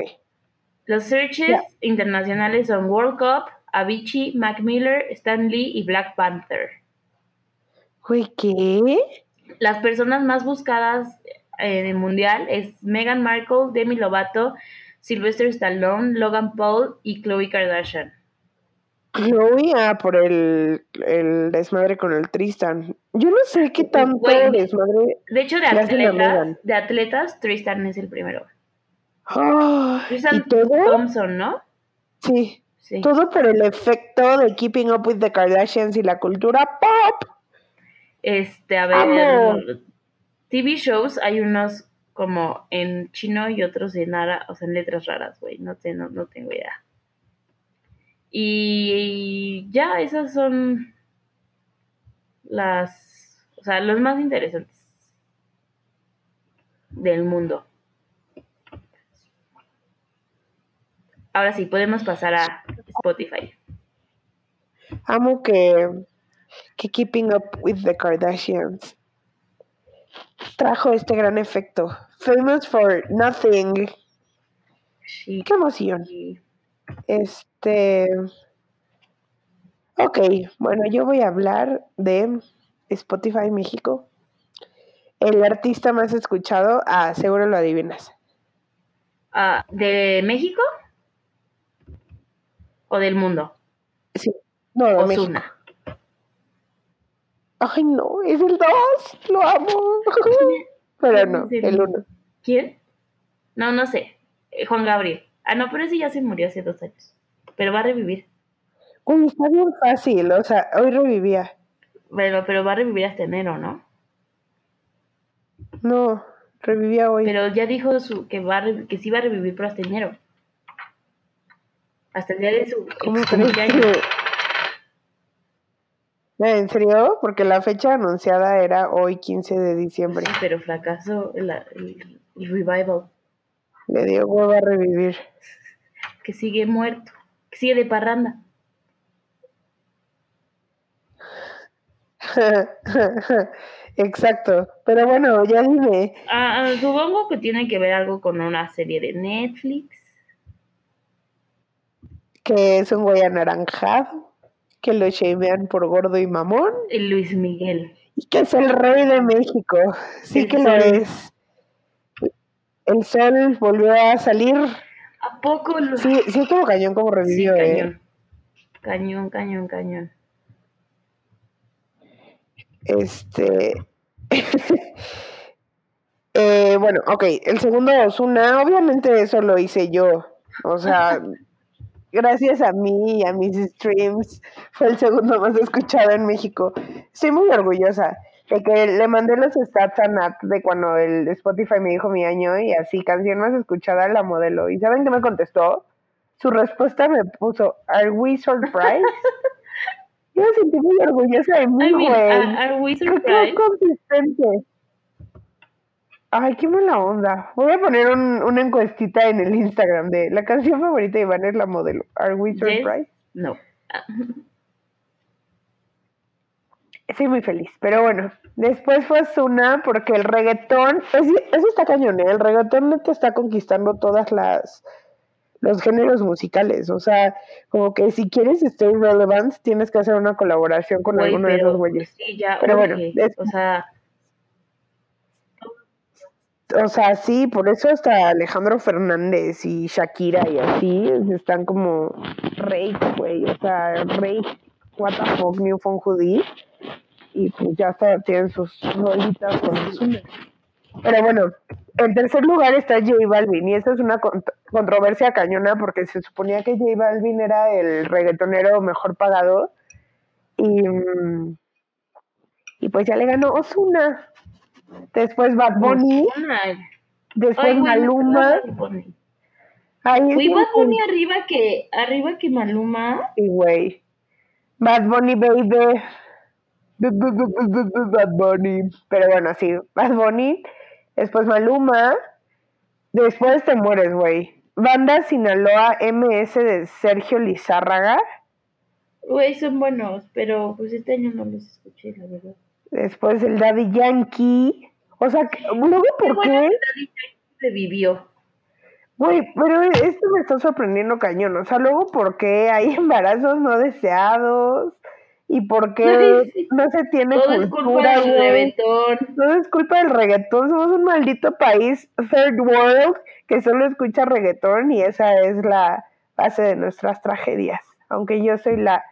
Los searches internacionales son World Cup, Avicii, Mac Miller, Stan Lee y Black Panther. Güey, ¿qué? Las personas más buscadas en el mundial es Meghan Markle, Demi Lovato, Sylvester Stallone, Logan Paul y Khloe Kardashian. Chloe, ah, por el, el desmadre con el Tristan. Yo no sé qué tanto Güey. desmadre. De hecho, de atletas, de atletas, Tristan es el primero. Tristan ¿Y todo? Thompson, ¿no? Sí. Sí. Todo por el efecto de Keeping Up with the Kardashians y la cultura pop. Este, a ver, Amo. TV shows hay unos como en chino y otros en ara, o sea, en letras raras, güey, no, sé, no, no tengo idea. Y ya, esas son las, o sea, los más interesantes del mundo. Ahora sí, podemos pasar a Spotify. Amo que, que Keeping Up with the Kardashians trajo este gran efecto. Famous for Nothing. Sí. Qué emoción. Este. Ok, bueno, yo voy a hablar de Spotify México. El artista más escuchado, ah, seguro lo adivinas. Ah, ¿De México? ¿O del mundo? Sí, no, de México. Ay, no, es el 2, lo amo. *laughs* Pero no, el 1. ¿Quién? No, no sé. Eh, Juan Gabriel. Ah, no, pero ese ya se murió hace dos años. Pero va a revivir. Uy, está bien fácil, o sea, hoy revivía. Pero, pero va a revivir hasta enero, ¿no? No, revivía hoy. Pero ya dijo su, que, va a que sí va a revivir, pero hasta enero. Hasta el día de su ¿Cómo crees que.? ¿En serio? Porque la fecha anunciada era hoy, 15 de diciembre. Sí, pero fracasó el revival. Le dio huevo a revivir. *laughs* Que sigue muerto. Que sigue de parranda. *laughs* Exacto. Pero bueno, ya dime. Ah, ah, supongo que tiene que ver algo con una serie de Netflix. Que es un güey anaranjado. Que lo shamean por gordo y mamón. El Luis Miguel. Y que es el rey de México. Sí El que lo es. El sol volvió a salir. ¿A poco lo... Sí, sí estuvo cañón como Sí, revivió, ¿eh? cañón. Cañón, cañón, cañón. Este. *laughs* eh, bueno, ok. El segundo Osuna, obviamente eso lo hice yo. O sea, *laughs* gracias a mí y a mis streams, fue el segundo más escuchado en México. Estoy muy orgullosa de que le mandé los stats a Nat de cuando el Spotify me dijo mi año y así, canción más escuchada, la modelo. ¿Y saben qué me contestó? Su respuesta me puso, ¿Are we surprised? *laughs* Yo me sentí muy orgullosa de mí, I mean, güey. are, we Qué surprised? consistente. Ay, qué mala onda. Voy a poner un- una encuestita en el Instagram de la canción favorita de Iván es la modelo. ¿Are we Yes. surprised? No. Ah, Estoy muy feliz. Pero bueno, después fue Zuna porque el reggaetón, es- eso está cañón, ¿eh? El reggaetón no te está conquistando todas las los géneros musicales. O sea, como que si quieres stay relevant, tienes que hacer una colaboración con alguno de esos güeyes. sí, ya Pero bueno, es- O sea, O sea, sí, por eso hasta Alejandro Fernández y Shakira y así están como Rake, güey. O sea, Rake, what the fuck, New Phone Hoodie. Y pues ya hasta tienen sus rolitas con Ozuna. Pero bueno, en tercer lugar está J Balvin. Y esta es una cont- controversia cañona porque se suponía que J Balvin era el reggaetonero mejor pagado. Y, mm, y pues ya le ganó Ozuna. Después Bad Bunny. Después Ay, Maluma. Güey, bien Bad Bunny arriba que, arriba que Maluma. Sí, güey. Bad Bunny, baby. Bad Bunny. Pero bueno, sí. Bad Bunny. Después Maluma. Después te mueres, güey. Banda Sinaloa MS de Sergio Lizárraga. Güey, son buenos, pero pues este año no los escuché, la verdad. Después el Daddy Yankee. O sea, luego, ¿por bueno qué? Daddy Yankee revivió. Güey, pero esto me está sorprendiendo cañón. O sea, luego, ¿por qué hay *laughs* embarazos no deseados? ¿Y por qué *laughs* sí. no se tiene Todo es culpa cultura, del reventón. Todo es culpa del reggaetón. Somos un maldito país, third world, que solo escucha reggaetón y esa es la base de nuestras tragedias. Aunque yo soy la...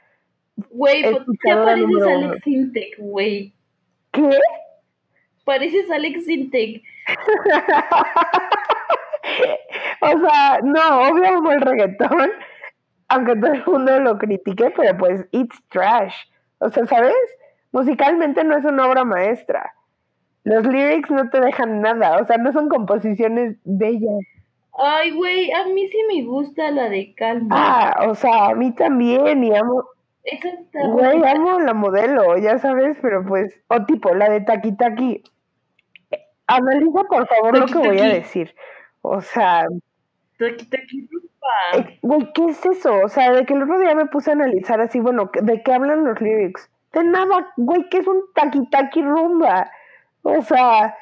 Güey, pues, te Escuchadora pareces número a uno. Alex Sintek, güey. ¿Qué? Pareces Alex Sintek. *laughs* o sea, no, obvio amo el reggaetón, aunque todo el mundo lo critique, pero pues it's trash. O sea, ¿sabes? Musicalmente no es una obra maestra. Los lyrics no te dejan nada, o sea, no son composiciones bellas. Ay, güey, a mí sí me gusta la de Calma. Ah, o sea, a mí también, y amo, Está güey, amo la modelo, ya sabes, pero pues, o tipo, la de Taki Taki. Analiza por favor lo Taki que voy a Taki. decir. O sea, Taki, taki, rumba. Eh, Güey, ¿qué es eso? O sea, de que el otro día me puse a analizar así, bueno, ¿de qué hablan los lyrics? De nada, güey, que es un taqui taqui rumba. O sea,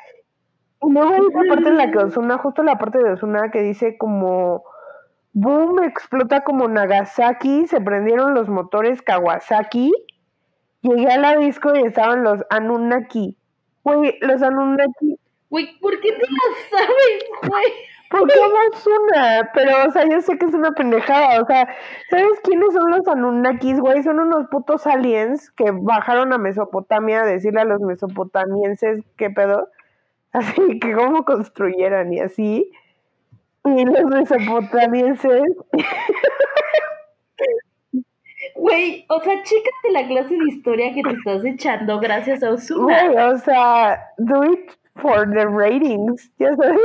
y luego hay una parte en la que Osuna, justo la parte de Osuna que dice como boom, explota como Nagasaki, se prendieron los motores Kawasaki. Llegué a la disco y estaban los Anunnaki. Güey, los Anunnaki. Güey, ¿por qué te la sabes, güey? *laughs* Porque no es una, pero, o sea, yo sé que es una pendejada, o sea, ¿sabes quiénes son los Anunnakis, güey? Son unos putos aliens que bajaron a Mesopotamia a decirle a los mesopotamienses qué pedo, *laughs* así que cómo construyeran y así, y los mesopotamienses, Güey, o sea, chécate la clase de historia que te estás echando gracias a Osuna. güey, o sea, do it for the ratings, ya sabes,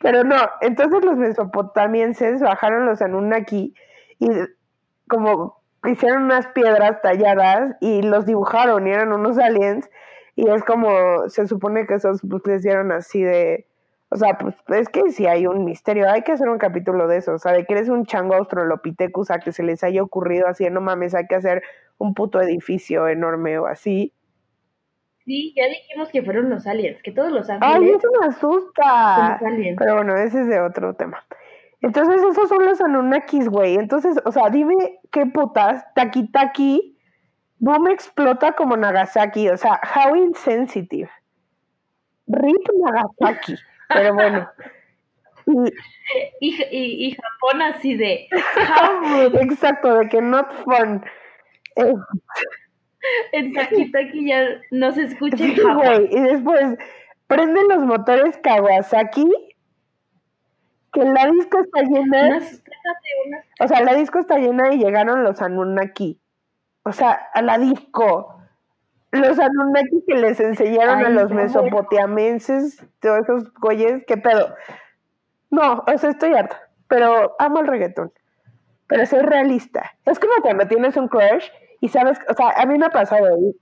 pero no, entonces los mesopotamienses bajaron los Anunnaki y como hicieron unas piedras talladas y los dibujaron y eran unos aliens y es como se supone que esos pues les dieron así de o sea, pues es que sí hay un misterio, hay que hacer un capítulo de eso, o sea, de que eres un chango australopithecus a que se les haya ocurrido así, no mames, hay que hacer un puto edificio enorme o así. Sí, ya dijimos que fueron los aliens, que todos los Ay, ángeles eso me asusta. los aliens. Pero bueno, ese es de otro tema. Entonces, esos son los Anunnakis, güey. Entonces, o sea, dime qué putas, Taki Taki, boom explota como Nagasaki. O sea, how insensitive. Rip Nagasaki. Pero bueno. Y- Y, y, Japón así de, how rude. exacto, de que not fun. Eh, En Takitaki ya no se escucha en Japón. Y después, prenden los motores Kawasaki. Que la disco está llena. O sea, la disco está llena y llegaron los Anunnaki. O sea, a la disco. Los Anunnaki que les enseñaron Ay, a los mesopotamienses, todos esos güeyes, ¿qué pedo? No, o sea, estoy harta. Pero amo el reggaetón. Pero soy realista. Es como cuando tienes un crush y sabes, o sea, a mí me ha pasado. ¿eh?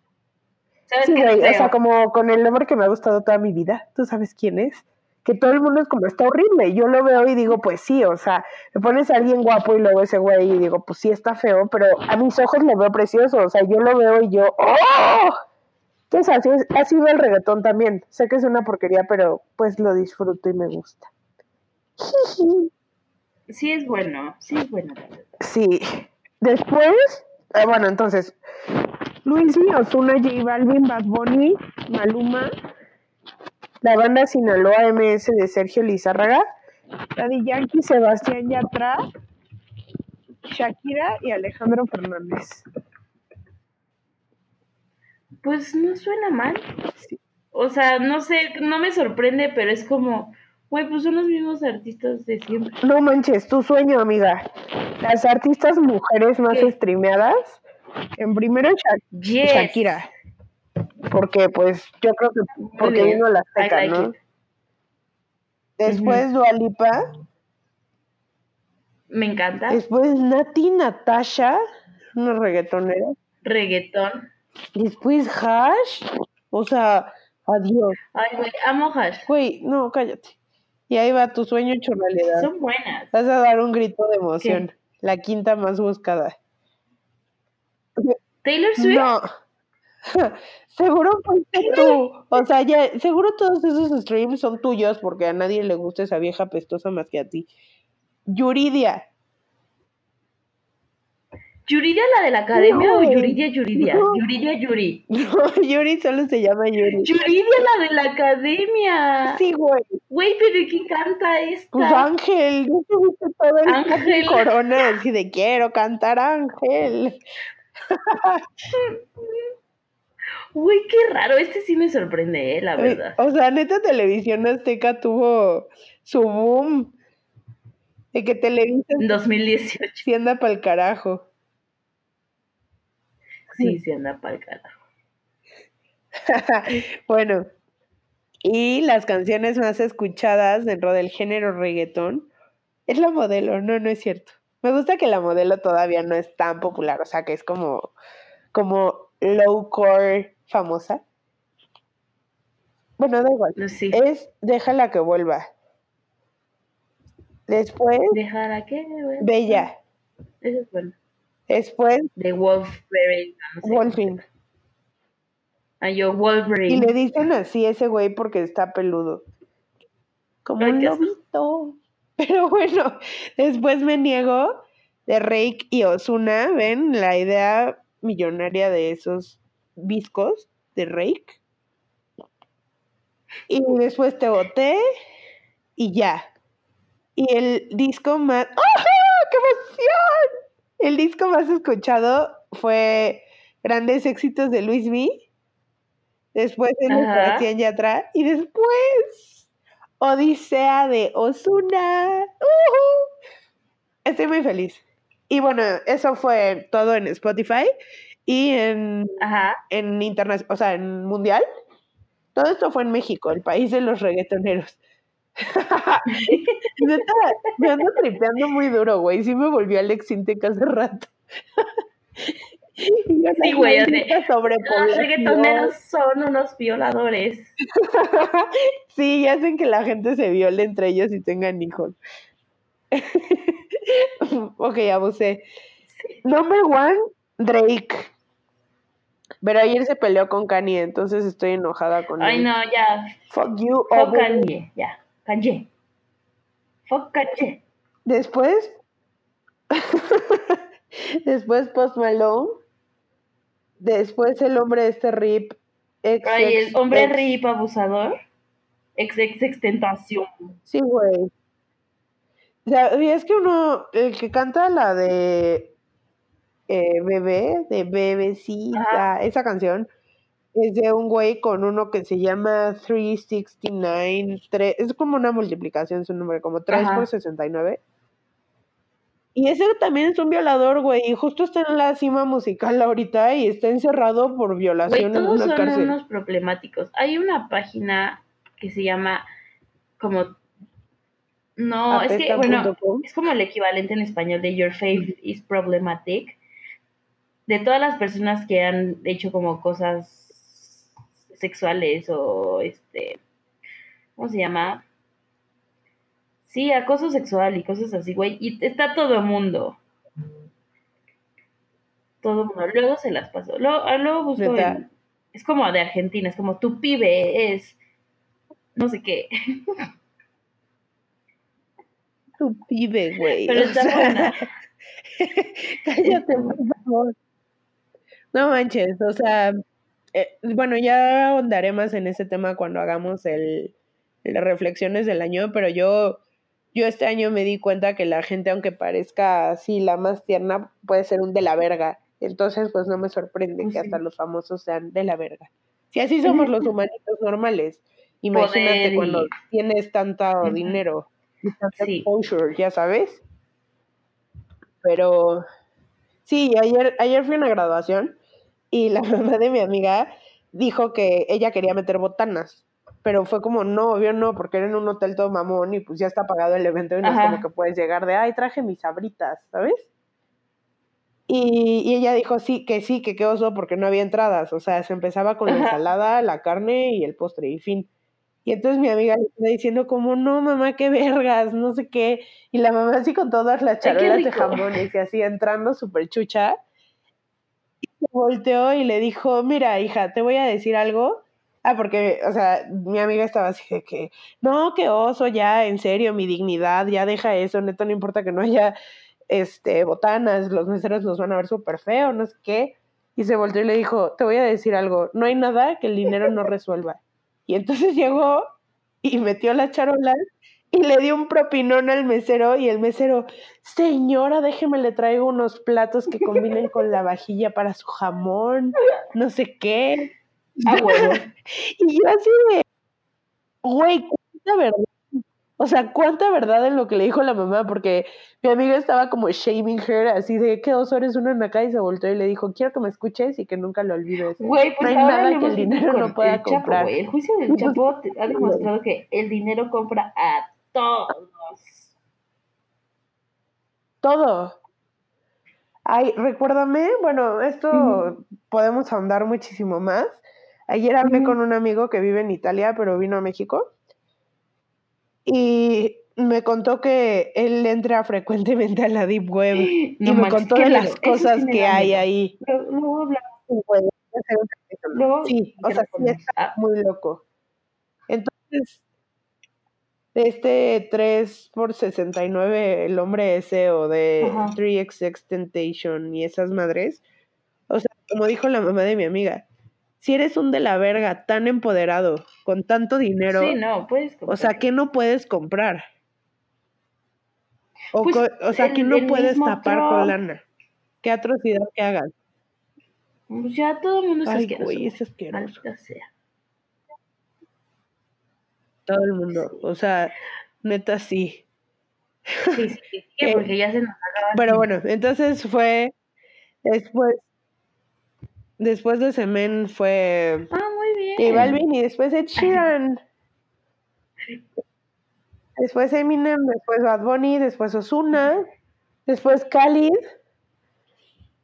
¿Sabes Sí, güey, o sea, como con el hombre que me ha gustado toda mi vida, ¿tú sabes quién es? Que todo el mundo es como, está horrible, yo lo veo y digo, pues sí, o sea, me pones a alguien guapo y luego ese güey y digo, pues sí está feo, pero a mis ojos lo veo precioso, o sea, yo lo veo y yo, ¡oh! Entonces así, es, así veo el reggaetón también, sé que es una porquería, pero pues lo disfruto y me gusta. *laughs* Sí es bueno, sí es bueno. Sí. Después, eh, bueno, entonces, Luis Ozuna, J Balvin, Bad Bunny, Maluma, la banda Sinaloa MS de Sergio Lizárraga, Daddy Yankee, Sebastián Yatra, Shakira y Alejandro Fernández. Pues no suena mal. Sí. O sea, no sé, no me sorprende, pero es como, güey, pues son los mismos artistas de siempre. No manches, tu sueño, amiga. Las artistas mujeres más ¿Qué? streameadas, en primero Sha- Yes. Shakira. Porque, pues, yo creo que porque vino la like ¿no? it. Después Dua Lipa, Me encanta. después Nati Natasha, una reggaetonera. Reggaetón. Después Hash, o sea, adiós. Ay, güey, amo Hash. Güey, no, cállate. Y ahí va tu sueño hecho realidad. Son buenas. Vas a dar un grito de emoción. La quinta más buscada. Taylor Swift. No. *laughs* seguro fuiste tú. O sea, ya, seguro todos esos streams son tuyos porque a nadie le gusta esa vieja pestosa más que a ti. Yuridia. ¿Yuridia la de la academia No, o. Yuridia Yuridia? No. Yuridia Yuri. *laughs* No, Yuri solo se llama Yuri. Yuridia la de la academia. Sí, güey. Güey, pero ¿y quién canta esta? Pues Ángel, ¿no te gusta todo el Ángel. corona? Así de quiero cantar Ángel. *laughs* Güey, qué raro. Este sí me sorprende, eh, la verdad. O sea, neta Televisión Azteca tuvo su boom. De que Televisa En 2018. sí anda pa'l carajo. Sí, sí anda para el carajo. *laughs* bueno, y las canciones más escuchadas dentro del género reggaetón es la modelo, no, no es cierto. Me gusta que la modelo todavía no es tan popular, o sea que es como, como low core famosa. Bueno, da igual. No, sí. Es Déjala que vuelva. Después, Dejará que... Bella. Ese es bueno. Después, De Wolfberry. No sé. Wolfing. A yo, Y Wolverine. le dicen así a ese güey porque está peludo. Como un lobito. *laughs* Pero bueno, después me niego de Rake y Osuna. ¿Ven la idea millonaria de esos viscos de Rake? Y después te boté y ya. Y el disco más... ¡Ah! ¡Qué emoción! El disco más escuchado fue Grandes Éxitos de Luis V. Después de. Sebastián Yatra. Y después Odisea de Osuna. Estoy muy feliz. Y bueno, eso fue todo en Spotify y en, Ajá. en internet, o sea, en mundial. Todo esto fue en México, el país de los reggaetoneros. Neta, *laughs* me ando tripeando muy duro, güey. Sí me volvió Alex Sintek hace rato. Sí, güey, Los reggaetoneros son unos violadores. *laughs* sí, y hacen que la gente se viole entre ellos y tengan hijos. *laughs* ok, abusé. Number one, Drake. Pero ayer se peleó con Kanye, entonces estoy enojada con Ay, él. no, ya. Fuck you, Fuck Obo. Kanye, ya. Kanye. Fuck Kanye. Después, *laughs* después Post Malone. Después el hombre este rip. Ex, Ay, ex, el hombre ex. rip abusador. Ex, ex, extentación. Sí, güey. O sea, y es que uno, el que canta la de eh, Bebé, de Bebecita, Ajá. esa canción, es de un güey con uno que se llama 369, tre- es como una multiplicación su número, como 3 Ajá. por 69. Y ese también es un violador, güey, y justo está en la cima musical ahorita y está encerrado por Güey, violación en todos una son cárcel. unos problemáticos. Hay una página que se llama como... No, es que, bueno, Apesta.com. es como el equivalente en español de Your Faith is Problematic. De todas las personas que han hecho como cosas sexuales o este... ¿Cómo se llama? Sí, acoso sexual y cosas así, güey. Y está todo el mundo. Todo el mundo. Luego se las paso. Luego, ah, luego busco Es como de Argentina, es como tu pibe es... No sé qué. Tu pibe, güey. Pero está sea, buena. *laughs* Cállate, por favor. No manches, o sea, eh, bueno, ya ahondaré más en ese tema cuando hagamos el, las reflexiones del año, pero yo, yo este año me di cuenta que la gente, aunque parezca así la más tierna, puede ser un de la verga. Entonces, pues no me sorprende Pues que hasta los famosos sean de la verga. Si así somos los *laughs* humanitos normales, imagínate Poder cuando tienes tanto dinero y Sí. exposure, ya sabes. Pero sí, ayer, ayer fui a una graduación y la *laughs* mamá de mi amiga dijo que ella quería meter botanas. Pero fue como, no, obvio no, porque era en un hotel todo mamón y pues ya está pagado el evento y no es como que puedes llegar de, ay, traje mis sabritas, ¿sabes? Y, y ella dijo sí, que sí, que qué oso, porque no había entradas. O sea, se empezaba con la ensalada, la carne y el postre, y fin. Y entonces mi amiga le está diciendo como, no, mamá, qué vergas, no sé qué. Y la mamá así con todas las charolas de jamones y así entrando súper chucha. Volteó y le dijo, mira, hija, te voy a decir algo. Ah, porque, o sea, mi amiga estaba así de que, no, qué oso, ya, en serio, mi dignidad, ya deja eso, neta, no importa que no haya este, botanas, los meseros los van a ver súper feo, no sé qué. Y se volteó y le dijo, te voy a decir algo, no hay nada que el dinero no resuelva. Y entonces *laughs* llegó y metió las charolas y le dio un propinón al mesero y el mesero, señora, déjeme, le traigo unos platos que combinen con la vajilla para su jamón, no sé qué. Ah. *laughs* Y yo así de, güey, cuánta verdad. O sea, cuánta verdad en lo que le dijo la mamá, porque mi amiga estaba como shaming her, así de, qué oso eres una naca, y se volteó y le dijo, quiero que me escuches y que nunca lo olvides. Güey, pues No hay ahora nada que el dinero no pueda el comprar. El juicio del Chapo ha *laughs* demostrado que el dinero compra a todos. Todo. Ay, recuérdame, bueno, esto podemos ahondar muchísimo más. Ayer hablé con un amigo que vive en Italia, pero vino a México. Y me contó que él entra frecuentemente a la Deep Web y me contó de las cosas sí que hay ahí. Luego- hablamos. Sí, o ¿qué sea, sí está Ah, muy loco. Entonces, de este 3 por 69, el hombre ese o de Ajá. 3x Temptation y esas madres, o sea, como dijo la mamá de mi amiga, si eres un de la verga tan empoderado, con tanto dinero, sí, no, puedes o sea. ¿qué no puedes comprar? O, Pues, o sea, ¿qué el- no el puedes tapar con Trump. lana? ¿Qué atrocidad que hagas? Pues ya todo el mundo es Ay, asqueroso. güey, güey. es asqueroso. Maldita sea. Todo el mundo. O sea, neta sí. Sí, sí, sí, *laughs* sí, porque ya se nos acaba. Pero bueno, entonces fue. Después. Después de Semen fue. Ah, muy bien. J Balvin y después Ed Sheeran. Después Eminem, después Bad Bunny, después Ozuna, después Khalid.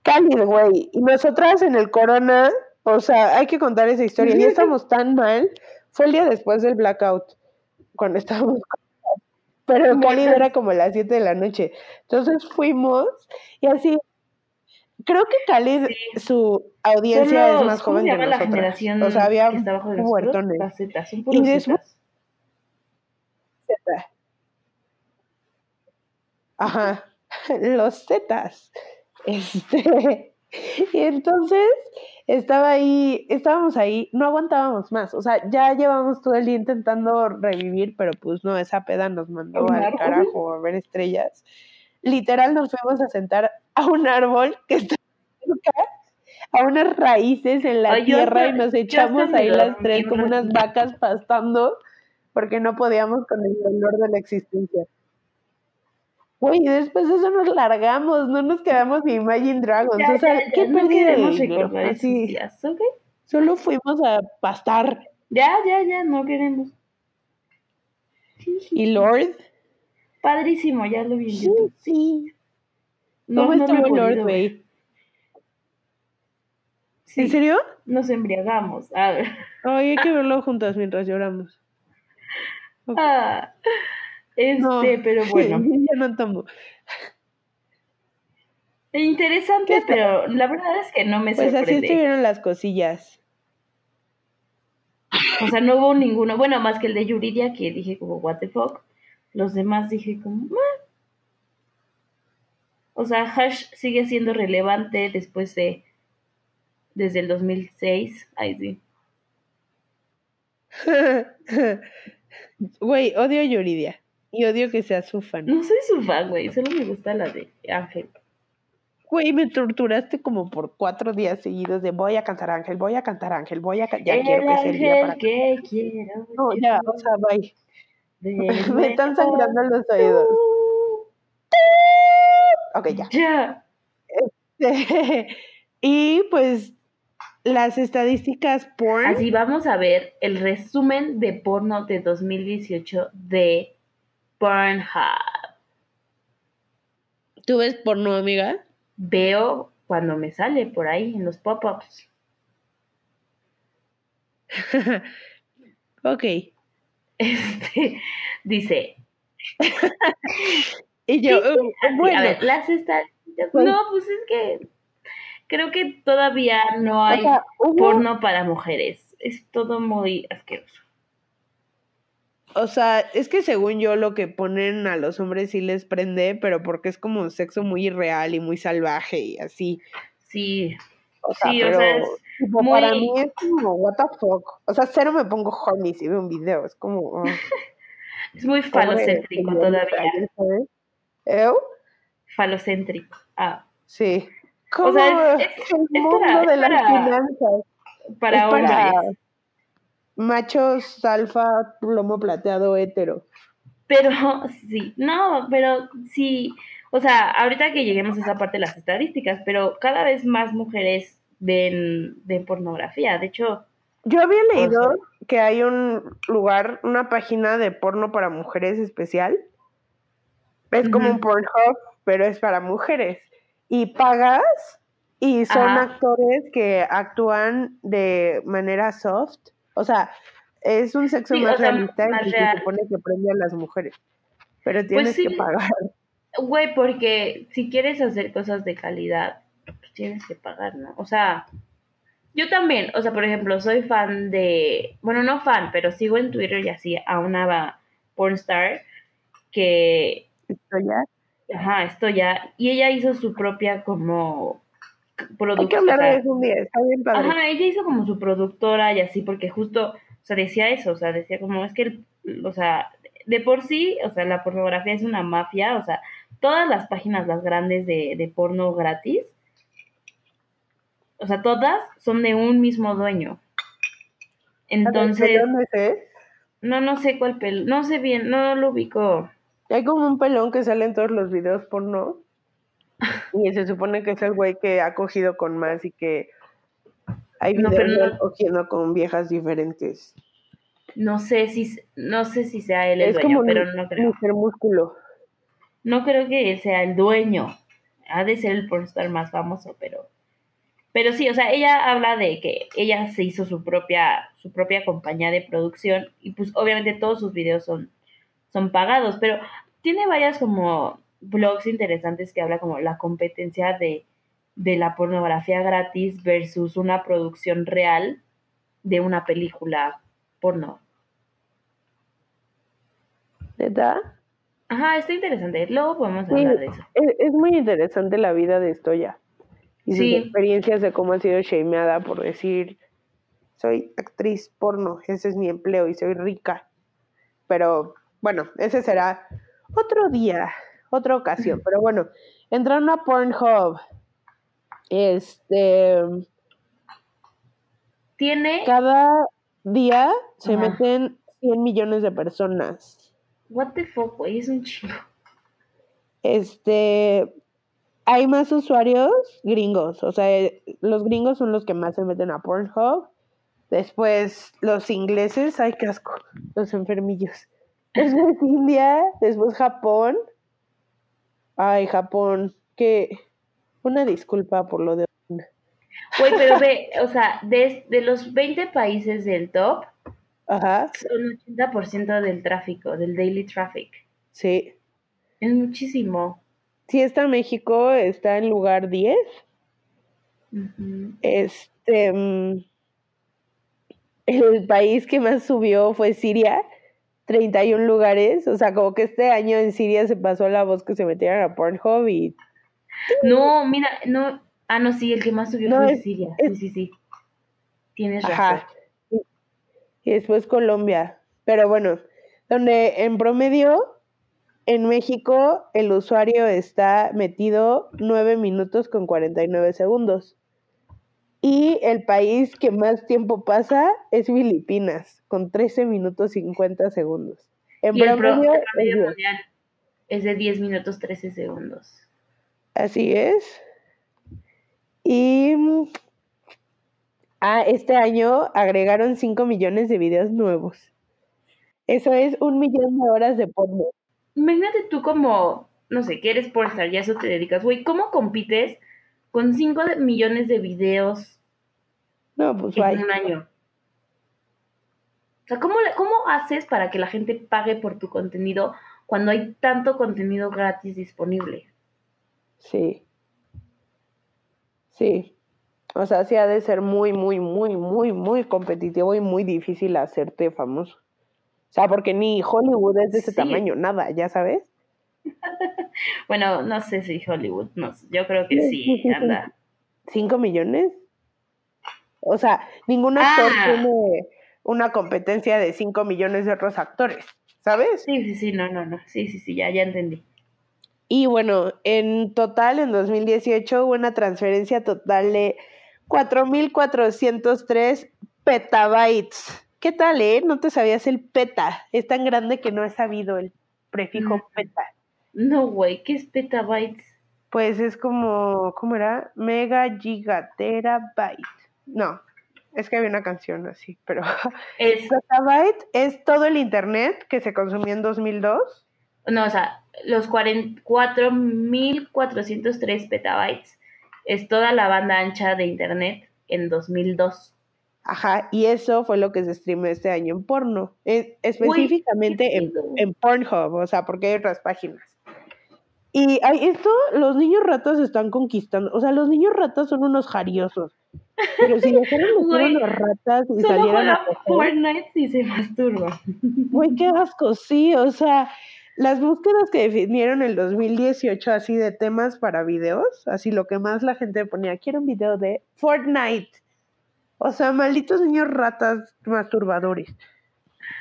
Khalid, güey. Y nosotras en el Corona, o sea, hay que contar esa historia. Ya *laughs* estamos tan mal. Fue el día después del blackout, cuando estábamos. *laughs* Pero Khalid Muertas. era como las 7 de la noche. Entonces fuimos y así. Creo que Sí. su audiencia es más ¿cómo joven que generación O sea, había nosotros? huertones. Las zetas, son puros después- zetas. Z. Ajá, *laughs* los Zetas. Este, *laughs* y entonces estaba ahí, estábamos ahí, no aguantábamos más. O sea, ya llevamos todo el día intentando revivir, pero pues no, esa peda nos mandó ¿Un al árbol? carajo a ver estrellas. Literal nos fuimos a sentar a un árbol que está cerca, a unas raíces en la Ay, yo tierra y nos echamos ahí las tres como unas vacas pastando porque no podíamos con el dolor de la existencia. Güey, después de eso nos largamos, no nos quedamos ni Imagine Dragons. Ya, o sea, ya, ya, qué no queremos recordar esos días, ¿ok? solo fuimos a pastar. Ya, ya, ya, no queremos. Y Lord, Padrísimo, ya lo vi en sí, YouTube. sí. No, ¿Cómo no estuvo Lord, güey? Sí, ¿En serio? nos embriagamos. A ver. Ay, hay que *laughs* verlo juntas mientras lloramos. Ah, este, No, pero *laughs* bueno. ya no tomo. Interesante, pero la verdad es que no me Pues así sorprende. estuvieron las cosillas. O sea, no hubo ninguno, bueno, más que el de Yuridia, que dije como, what the fuck. Los demás dije como, "Ah". O sea, Hash sigue siendo relevante después de, desde el 2006. Ay, sí. *laughs* Güey, odio a Yuridia. Y odio que sea su fan. No soy su fan, güey, solo me gusta la de Ángel. Güey, me torturaste como por cuatro días seguidos de voy a cantar Ángel, voy a cantar Ángel, voy a cantar. Ya el quiero que sea el día para que quiero. No, ya, o sea, bye. *laughs* Me están sangrando los oídos. Ok, ya. Ya. *laughs* y pues las estadísticas porn. Así vamos a ver el resumen de porno de 2018 de Pornhub. ¿Tú ves porno, amiga? Veo cuando me sale por ahí en los pop-ups. *laughs* ok. Este, dice, *laughs* Y yo, uh, así, bueno, a ver, las estadísticas. No, pues es que creo que todavía no o hay porno para mujeres. Es todo muy asqueroso. O sea, es que según yo lo que ponen a los hombres sí les prende, pero porque es como un sexo muy irreal y muy salvaje y así. Sí, O sea, Sí, o pero sea, es tipo, muy- para mí es como, what the fuck. O sea, cero me pongo horny si veo un video. Es como. ah, *laughs* es muy falocéntrico todavía. ¿Eu? Falocéntrico. Ah, Sí. Sea, es- es- el mundo para- de las para- finanzas. para es para hombres. Machos alfa, plomo plateado, hetero. Pero sí, no, pero sí, o sea, ahorita que lleguemos a esa parte de las estadísticas, pero cada vez más mujeres ven, ven pornografía. De hecho, Yo había O leído sea- que hay un lugar, una página de porno para mujeres especial. Es como un Pornhub, pero es para mujeres. Y pagas y son Ajá. actores que actúan de manera soft. O sea, es un sexo Sí, más sea, realista más y se supone que prende a las mujeres. Pero tienes sí. que pagar. güey, porque si quieres hacer cosas de calidad, pues tienes que pagar, ¿no? O sea, Yo también, o sea, por ejemplo, soy fan de, bueno, no fan, pero sigo en Twitter y así a una pornstar que... ¿Esto ya? Ajá, esto ya. Y ella hizo su propia como. Hay que hablar de eso un día, está bien padre. Ajá, ella hizo como su productora y así, porque justo, o sea, decía eso, o sea, decía como, es que, o sea, de por sí, o sea, la pornografía es una mafia, o sea, todas las páginas, las grandes de, de porno gratis, o sea, todas son de un mismo dueño. Entonces. No, no sé cuál pelo. No sé bien, no lo ubico. Hay como un pelón que sale en todos los videos porno. Y se supone que es el güey que ha cogido con más y que hay videos no, cogiendo con viejas diferentes. No sé si no sé si sea él el dueño, pero no creo. músculo. No creo que él sea el dueño. Ha de ser el pornstar más famoso, pero pero sí, o sea, ella habla de que ella se hizo su propia, su propia compañía de producción y pues obviamente todos sus videos son, son pagados, pero tiene varias como blogs interesantes que habla como la competencia de, de la pornografía gratis versus una producción real de una película porno. ¿Verdad? Ajá, está interesante. Luego podemos hablar de eso. Es, es muy interesante la vida de Estoya y sus experiencias de cómo ha sido shameada por decir, soy actriz porno, ese es mi empleo y soy rica. Pero bueno, ese será otro día, otra ocasión. *clears throat* Pero bueno, entraron a Pornhub. Este. Tiene. Cada día se meten 100 millones de personas. What the fuck, güey, es un chingo. Este, hay más usuarios gringos, o sea, los gringos son los que más se meten a Pornhub. Después los ingleses, ay, qué asco, los enfermillos. *laughs* Después India, después Japón. Ay, Japón, que una disculpa por lo de... Güey, pero ve, o sea, de, de, los 20 países del top, Ajá. son 80% del tráfico, del daily traffic. Sí. Es muchísimo. Si está México, está en lugar 10. Este. Mm, el país que más subió fue Siria, 31 lugares. O sea, como que este año en Siria se pasó la voz que se metieran a Pornhub y. No, mira, no. Ah, no, sí, el que más subió fue Siria. sí, sí, sí. Tienes razón. Y después Colombia. Pero bueno, donde en promedio en México el usuario está metido 9 minutos con 49 segundos. Y el país que más tiempo pasa es Filipinas, con 13 minutos 50 segundos. En y el promedio, es, mundial es de 10 minutos 13 segundos. Así es. Y ah, este año agregaron 5 millones de videos nuevos. Eso es un millón de horas de porno imagínate tú como, no sé, que eres pornstar y a eso te dedicas, güey, ¿cómo compites con 5 millones de videos no, pues, en un año? O sea, ¿cómo, ¿cómo haces para que la gente pague por tu contenido cuando hay tanto contenido gratis disponible? Sí. Sí. O sea, sí ha de ser muy, muy, muy, muy, muy competitivo y muy difícil hacerte famoso. O sea, porque ni Hollywood es de ese tamaño, nada, ¿ya sabes? *laughs* bueno, no sé si Hollywood, no, yo creo que sí, anda. ¿Cinco millones? O sea, ningún actor ah. tiene una competencia de cinco millones de otros actores, ¿sabes? Sí, sí, sí, no, no, no, sí, sí, sí, ya, ya entendí. Y bueno, en total, en 2018 hubo una transferencia total de 4.403 petabytes ¿Qué tal, eh? No te sabías el peta. Es tan grande que no he sabido el prefijo mm. peta. No, güey, ¿qué es petabytes? Pues es como, ¿cómo era? Mega gigaterabyte. No, es que había una canción así, pero... *laughs* Es... Petabyte es todo el internet que se consumió en 2002. No, o sea, los 44.403 petabytes es toda la banda ancha de internet en 2002. Ajá, y eso fue lo que se streamó este año en porno, específicamente en, en, Pornhub, o sea, porque hay otras páginas. Y hay esto, los niños ratas están conquistando, o sea, los niños ratas son unos jariosos. Pero si dejaran Güey, unas ratas y Solo salieran a coger, Fortnite y se masturba. güey, qué asco, sí, o sea, las búsquedas que definieron el 2018 así de temas para videos, así lo que más la gente ponía, quiero un video de Fortnite. O sea, malditos niños ratas masturbadores.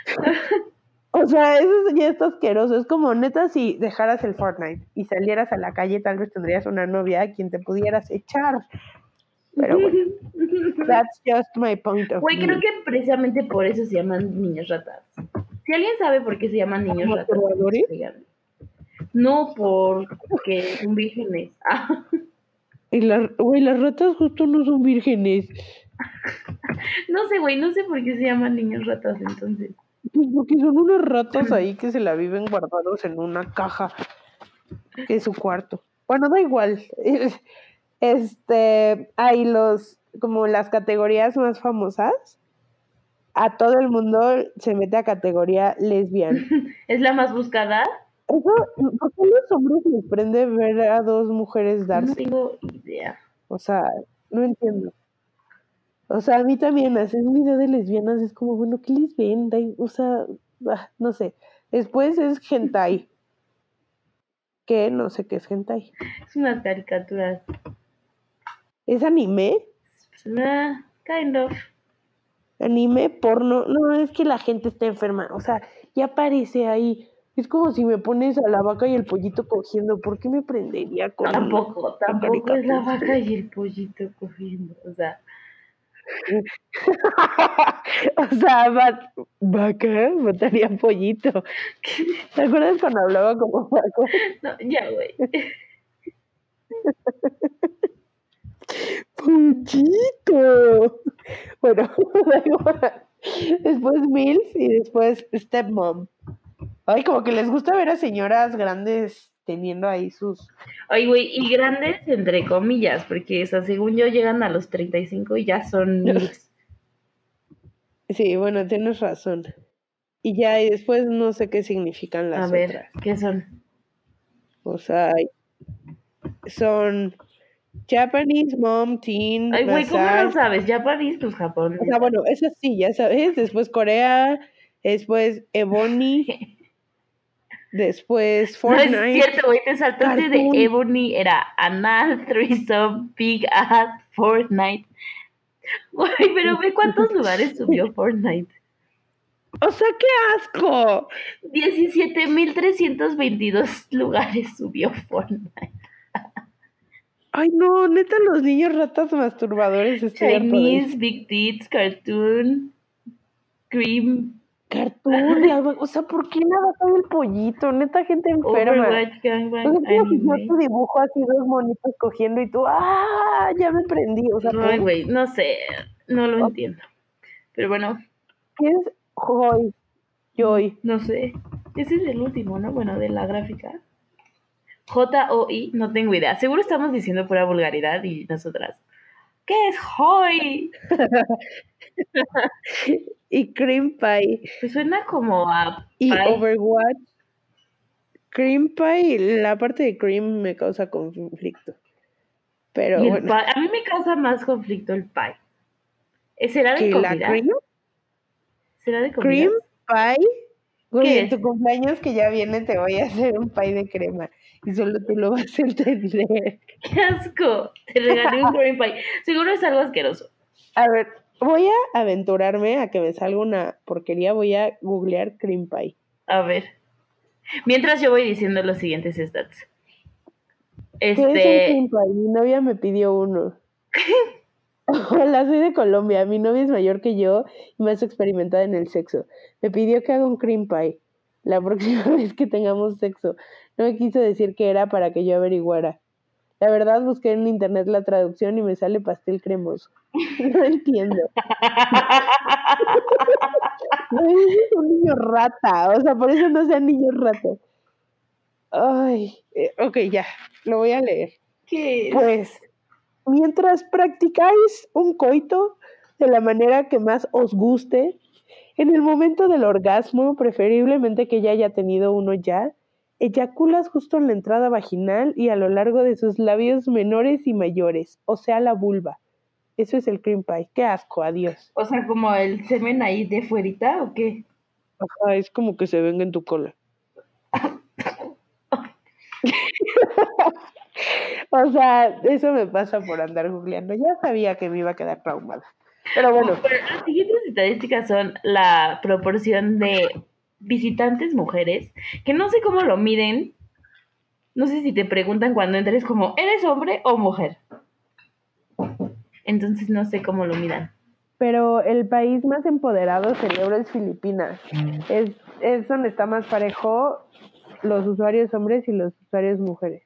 *laughs* O sea, eso ya está asqueroso. Es como, neta, si dejaras el Fortnite y salieras a la calle, tal vez tendrías una novia a quien te pudieras echar. Pero bueno, *laughs* that's just my point of Güey, view. creo que precisamente por eso se llaman niños ratas. Si alguien sabe por qué se llaman niños ratas. No porque son vírgenes. *laughs* Ah, Y la- güey, las ratas justo no son vírgenes. no sé, güey, no sé por qué se llaman niños ratas entonces. Pues porque son unos ratos *laughs* ahí que se la viven guardados en una caja, que es su cuarto. Bueno, da igual. *laughs* Este, hay los, como las categorías más famosas. A todo el mundo se mete a categoría lesbian. *laughs* ¿Es la más buscada? Eso, ¿por qué a los hombres les prende ver a dos mujeres No darse? tengo idea. O sea, no entiendo. O sea, a mí también hacer un video de lesbianas es como, bueno, ¿qué les ven? O sea, ah, no sé. Después es hentai. Que no sé qué es hentai. Es unas caricaturas. ¿Es anime? Kind of. Anime, porno. No, es que la gente está enferma. O sea, ya aparece ahí. Es como si me pones a la vaca y el pollito cogiendo. ¿Por qué me prendería con una- Tampoco, tampoco es la caricatura. vaca y el pollito cogiendo. O sea, *laughs* o sea, va- vaca, mataría pollito. *laughs* ¿Te acuerdas cuando hablaba como vaca? *laughs* no, ya, güey. ¡Pollito! Bueno, da igual. después MILF y después Stepmom. Ay, como que les gusta ver a señoras grandes teniendo ahí sus... Oye, güey, y grandes entre comillas, porque, o sea, según yo llegan a los 35 y ya son *laughs* mix. Sí, bueno, tienes razón. Y ya, y después no sé qué significan A las ver, otras. ¿qué son? O sea, son Japanese Mom, Teen, Ay, güey, ¿cómo no sabes? Ya París, pues Japón. O sea, bueno, eso sí, ya sabes. Después Corea, después Ebony, *laughs* después No es Fortnite. cierto, güey, te saltaste de Ebony, era Anal, *laughs* Threesome, Big Ass, Fortnite. Güey, pero ve cuántos lugares subió *laughs* Fortnite. O sea, qué asco. 17.322 lugares subió Fortnite. Ay, no, neta, los niños ratas masturbadores Chinese, Big Tits, Cartoon, Cream, Cartoon, la o sea, ¿por qué la vaca del pollito? Neta, gente enferma. Overwatch, O Gangbang, sea, Anime. te dibujo así dos monitos cogiendo y tú, ¡ah! Ya me prendí. O sea, ¿por güey, no sé, no lo entiendo. Pero bueno, ¿qué es Joy? Joy. no sé. Ese es el último, ¿no? Bueno, de la gráfica. J-O-I, no tengo idea. Seguro estamos diciendo pura vulgaridad y nosotras. ¿Qué es Hoy? *laughs* Y Cream Pie. Pues suena como a Y pie. Overwatch. Cream Pie, la parte de Cream me causa conflicto. Pero bueno, pie. A mí me causa más conflicto el pie. ¿Eh, ¿Será de que la comida? Cream, ¿Será de comida? cream Pie. Güey, ¿Qué en es? tu cumpleaños que ya viene te voy a hacer un pie de crema. Y solo tú lo vas a entender. *laughs* ¡Qué asco! Te regalé un cream pie. Seguro es algo asqueroso. A ver, voy a aventurarme a que me salga una porquería. Voy a googlear cream pie. A ver. Mientras yo voy diciendo los siguientes stats. ¿Qué es un Este. cream pie? Mi novia me pidió uno. *laughs* Hola, soy de Colombia. Mi novia es mayor que yo y más experimentada en el sexo. Me pidió que haga un cream pie la *laughs* próxima vez que tengamos sexo. No me quiso decir qué era para que yo averiguara. La verdad, busqué en internet la traducción y me sale pastel cremoso. *laughs* No entiendo. *laughs* Es un niño rata. O sea, por eso no sean niños ratas. Ay, eh, ok, ya, lo voy a leer. ¿Qué es? Pues, mientras practicáis un coito de la manera que más os guste, en el momento del orgasmo, preferiblemente que ya haya tenido uno ya, eyaculas justo en la entrada vaginal y a lo largo de sus labios menores y mayores, o sea, la vulva. Eso es el cream pie. Qué asco, adiós. O sea, como el semen ahí de fuerita o qué? Ajá, es como que se venga en tu cola. *laughs* o sea, eso me pasa por andar googleando. Ya sabía que me iba a quedar traumada. Pero bueno. las siguientes estadísticas son la proporción de visitantes mujeres, que no sé cómo lo miden. No sé si te preguntan cuando entres como, ¿eres hombre o mujer? Entonces no sé cómo lo midan. Pero el país más empoderado celebro es Filipinas. Es, es donde está más parejo los usuarios hombres y los usuarios mujeres.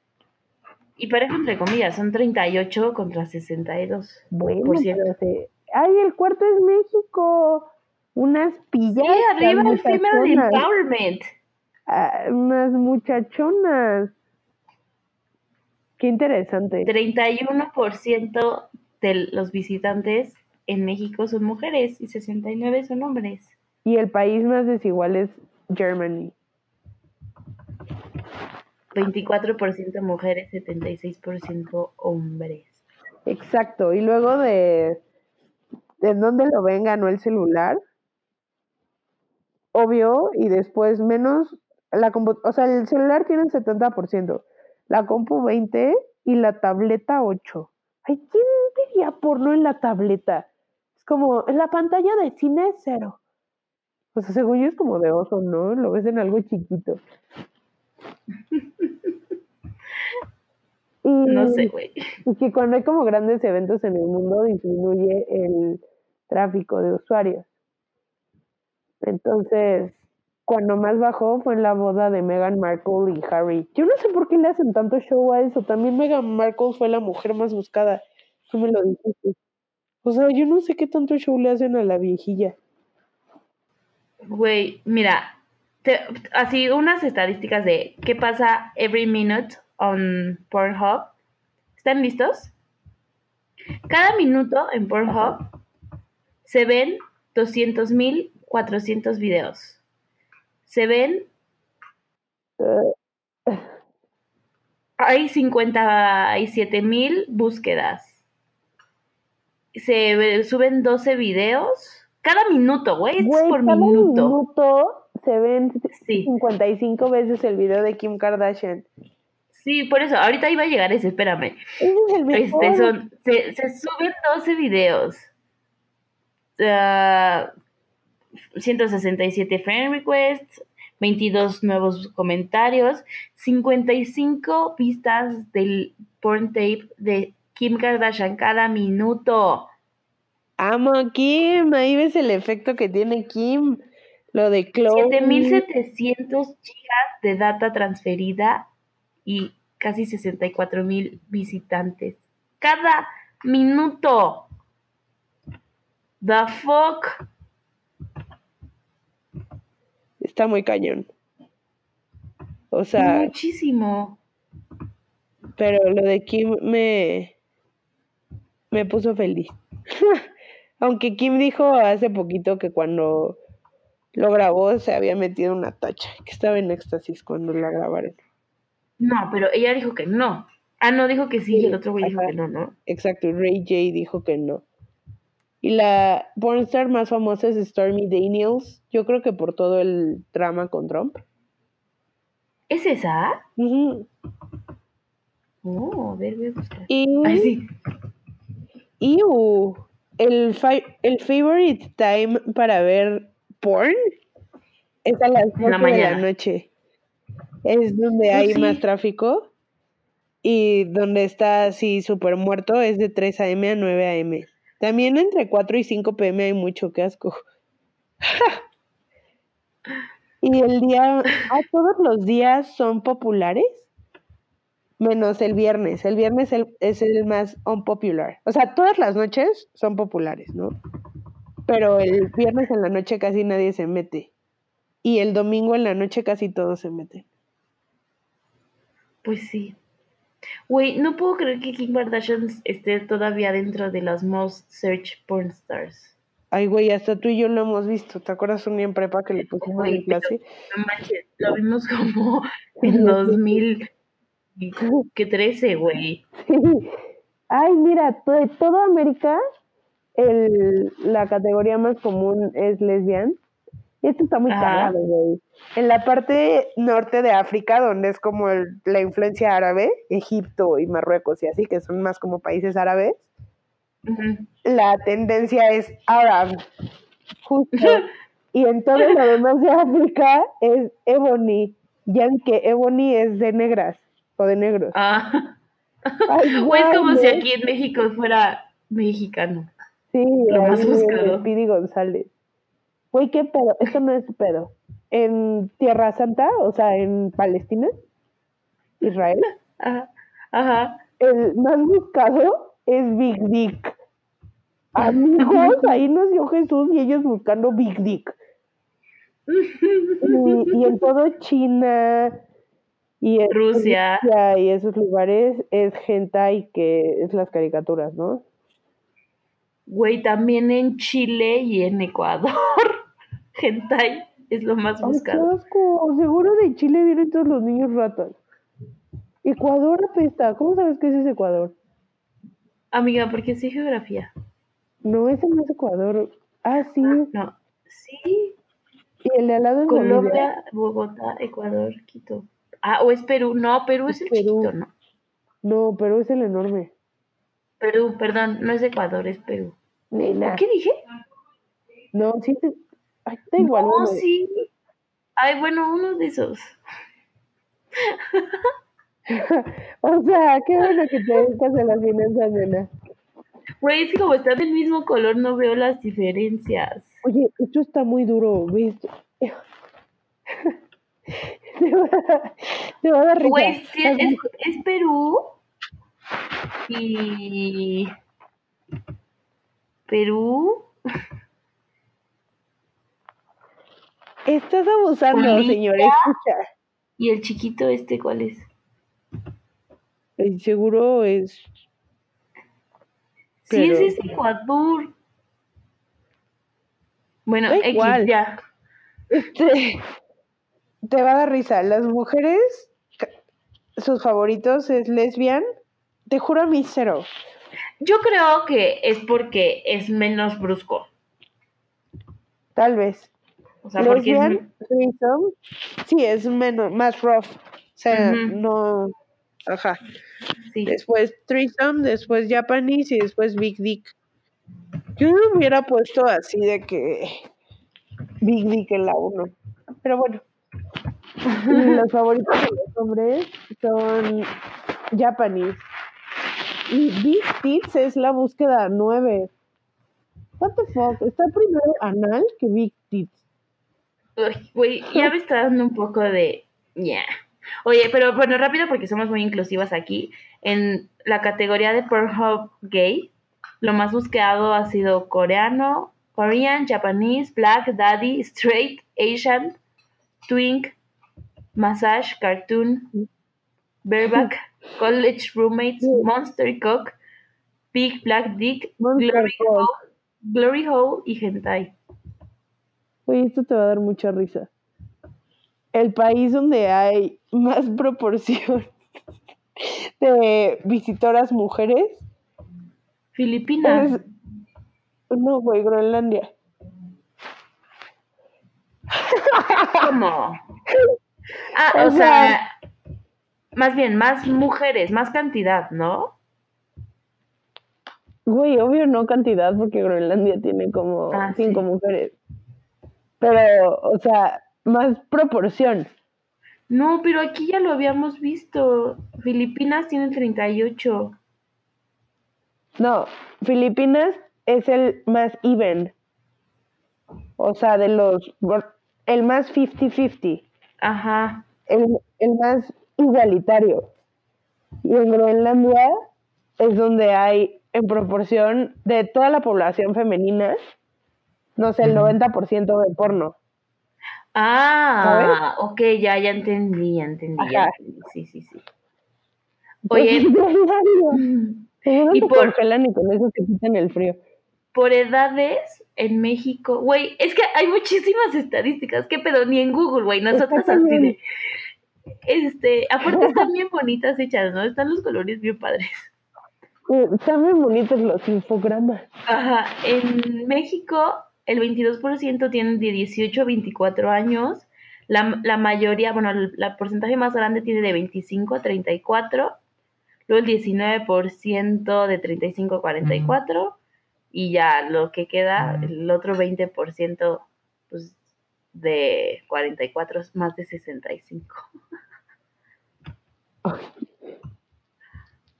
Y parejo entre comillas, son 38 contra 62. Bueno, pero se, ¡Ay, el cuarto es México! Unas pillas. Sí, arriba el female empowerment. Ah, unas muchachonas. Qué interesante. 31% de los visitantes en México son mujeres y 69 son hombres. Y el país más desigual es Germany. 24% mujeres, 76% hombres. Exacto. Y luego de de dónde lo ven ganó el celular, obvio, y después menos, la o sea, el celular tiene el 70%, la compu 20% y la tableta 8%. Ay, ¿quién diría porno en la tableta? Es como, en la pantalla de cine es cero. O sea, según yo es como de oso, ¿no? Lo ves en algo chiquito. *laughs* no sé, güey. Y que cuando hay como grandes eventos en el mundo disminuye el tráfico de usuarios. Entonces, cuando más bajó fue en la boda de Meghan Markle y Harry. Yo no sé por qué le hacen tanto show a eso. También Meghan Markle fue la mujer más buscada. Tú me lo dijiste. O sea, yo no sé qué tanto show le hacen a la viejilla. Güey, mira, así unas estadísticas de qué pasa every minute on Pornhub. ¿Están listos? Cada minuto en Pornhub se ven 200.400 videos. Se ven... Hay 57.000 búsquedas. Se suben 12 videos. Cada minuto, güey. Es por cada minuto. minuto se ven 55 veces el video de Kim Kardashian. Sí, por eso, ahorita iba a llegar ese, espérame. este, son, se, se suben 12 videos. 167 friend requests, 22 nuevos comentarios, 55 vistas del porn tape de Kim Kardashian cada minuto. Amo a Kim, ahí ves el efecto que tiene Kim. Lo de Chloe. 7700 gigas de data transferida y casi 64,000 visitantes. Cada minuto. The fuck. Está muy cañón. O sea. Muchísimo. Pero lo de Kim me. me puso feliz. *laughs* Aunque Kim dijo hace poquito que cuando lo grabó se había metido una tacha, que estaba en éxtasis cuando la grabaron. No, pero ella dijo que no. Ah, no, dijo que sí, y el otro güey dijo que no, ¿no? Exacto, Ray J dijo que no. Y la pornstar más famosa es Stormy Daniels, yo creo que por todo el drama con Trump. ¿Es esa? Oh, a ver, voy a buscar. Y, sí. y uh, el, el favorite time para ver porn es a las 8 de la noche. Es donde pues hay más tráfico y donde está así súper muerto es de 3 a.m. a 9 a.m. También entre 4 y 5 pm hay mucho que asco. *laughs* y el día, ah, todos los días son populares, menos el viernes. El viernes es el más unpopular. O sea, todas las noches son populares, ¿no? Pero el viernes en la noche casi nadie se mete. Y el domingo en la noche casi todos se meten. Pues sí. Güey, no puedo creer que Kim Kardashian esté todavía dentro de las most search porn stars. Ay, güey, hasta tú y yo lo hemos visto. ¿Te acuerdas un día en prepa que le pusimos en clase? No manches, lo vimos como *laughs* en 2013, güey. Ay, mira, de toda América, el, la categoría más común es lesbian. Esto está muy Ajá. cagado, güey. En la parte norte de África, donde es como el- la influencia árabe, Egipto y Marruecos y así, que son más como países árabes, la tendencia es Arab, justo. y en todo lo demás de África es Ebony, ya que Ebony es de negras o de negros. Ah. Ay, *laughs* O es como si aquí en México fuera mexicano. Sí, lo más buscado. Speedy González. Güey, qué pedo, esto no es pedo. En Tierra Santa, o sea, en Palestina, Israel, *laughs* Ajá. Ajá. el más buscado es Big Dick. Amigos, *laughs* ahí nació Jesús y ellos buscando Big Dick. Y, y en todo China y en Rusia. Rusia y esos lugares es hentai que es las caricaturas, ¿no? Güey, también en Chile y en Ecuador. Hentai es lo más Ay, buscado. asco. Seguro de Chile vienen todos los niños ratas. Ecuador apesta. ¿Cómo sabes que ese es Ecuador? Amiga, porque sí geografía. No, ese no es Ecuador. Ah, sí. No. Sí. Y el de al lado es. Colombia, Bogotá, Ecuador, Quito. Ah, o es Perú. No, Perú es el Perú. chiquito, ¿no? No, pero es el enorme. Perú, perdón, no es Ecuador, es Perú. Nena. ¿Qué dije? No, sí. Ay, da igual. No, sí. Ay, bueno, uno de esos. *laughs* O sea, qué bueno que te dedicas a las finanzas, nena. Güey, es que como están del mismo color, no veo las diferencias. Oye, esto está muy duro, ¿ves? *laughs* Te va, a- te va a dar risa. Güey, es Perú y... Perú. Estás abusando, señor, escucha. ¿Y el chiquito este cuál es? El seguro es. Sí, Pero- ese es Ecuador. Bueno, Da X, igual. ya. Este, te va a dar risa. Las mujeres, sus favoritos es lesbian. Te juro a mí cero. Yo creo que es porque es menos brusco. Tal vez. O sea, porque es... sí, es menos, más rough. O sea, no. Ajá. Sí. Después threesome, después Japanese y después Big Dick. Yo no hubiera puesto así de que Big Dick en la 1. Pero bueno. *laughs* Los favoritos de los hombres son Japanese. Y Big Tits es la búsqueda 9. What the fuck? Está primero anal que Big Tits. Güey, ya me está dando un poco de... Ya. Oye, pero bueno, rápido porque somos muy inclusivas aquí. En la categoría de Pornhub gay, lo más buscado ha sido coreano, Korean, Japanese, Black, Daddy, Straight, Asian, Twink, Massage, Cartoon, Bareback, *laughs* College Roommates, Monster Cock, Big Black Dick, Monster Glory. Hole, Glory Hole y Hentai. Oye, esto te va a dar mucha risa. El país donde hay más *laughs* proporción de visitoras mujeres Filipinas. es. No, güey, Groenlandia. ¿Cómo? *laughs* Ah, O o sea- sea, más bien, más mujeres, más cantidad, ¿no? Güey, obvio no cantidad, porque Groenlandia tiene como Ah, cinco sí. mujeres. Pero, o sea, más proporción. No, pero aquí ya lo habíamos visto. Filipinas tiene 38. No, Filipinas es el más even. O sea, de los. El más 50-50. Ajá. el, el más igualitario. Y en Groenlandia es donde hay, en proporción de toda la población femenina, no sé, el 90% de porno. Ah, ok, ya, ya entendí, ya entendí, ya entendí. Sí, sí, sí. Oye, *laughs* *laughs* Y por- congelan y con eso se quitan el frío. por edades en México, güey, es que hay muchísimas estadísticas. ¿Qué pedo? Ni en Google, güey, nosotros Está así de. Este, aparte están bien *laughs* bonitas hechas, ¿no? Están los colores bien padres. Eh, Están bien bonitos los infogramas. Ajá, en México el 22% tienen de 18 a 24 años. La, la mayoría, bueno, el la porcentaje más grande tiene de 25 a 34. Luego el 19% de 35 a 44. Y ya lo que queda, el otro 20%, pues de 44 es más de 65.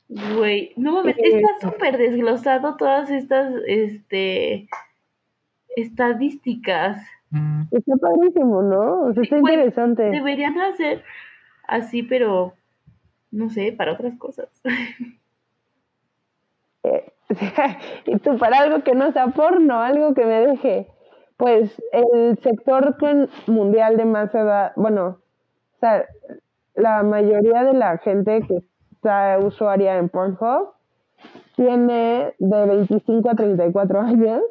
Güey, no mames, está súper desglosado todas estas, este, estadísticas. Está padrísimo, ¿no? O sea, está interesante. Deberían hacer así, pero no sé, para otras cosas. *laughs* Eh, *laughs* y tú, para algo que no sea porno, algo que me deje. Pues el sector mundial de más edad, bueno, o sea, la mayoría de la gente que está usuaria en Pornhub tiene de 25 a 34 años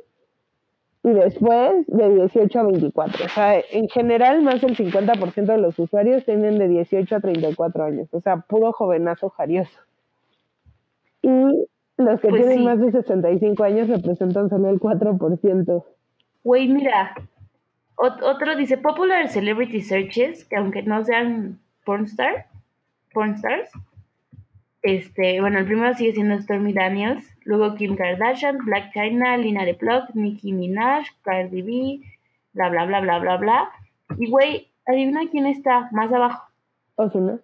y después de 18 a 24. O sea, en general más del 50% de los usuarios tienen de 18 a 34 años. O sea, puro jovenazo jarioso. Y los que Pues tienen sí. más de 65 años representan solo el 4%. Güey, mira, ot- otro dice Popular Celebrity Searches, que aunque no sean pornstar, pornstars, este, bueno, el primero sigue siendo Stormy Daniels, luego Kim Kardashian, Black China, Lina de Plug, Nicki Minaj, Cardi B, bla, bla, bla, bla, bla, bla. Y güey, adivina quién está más abajo. Ozuna.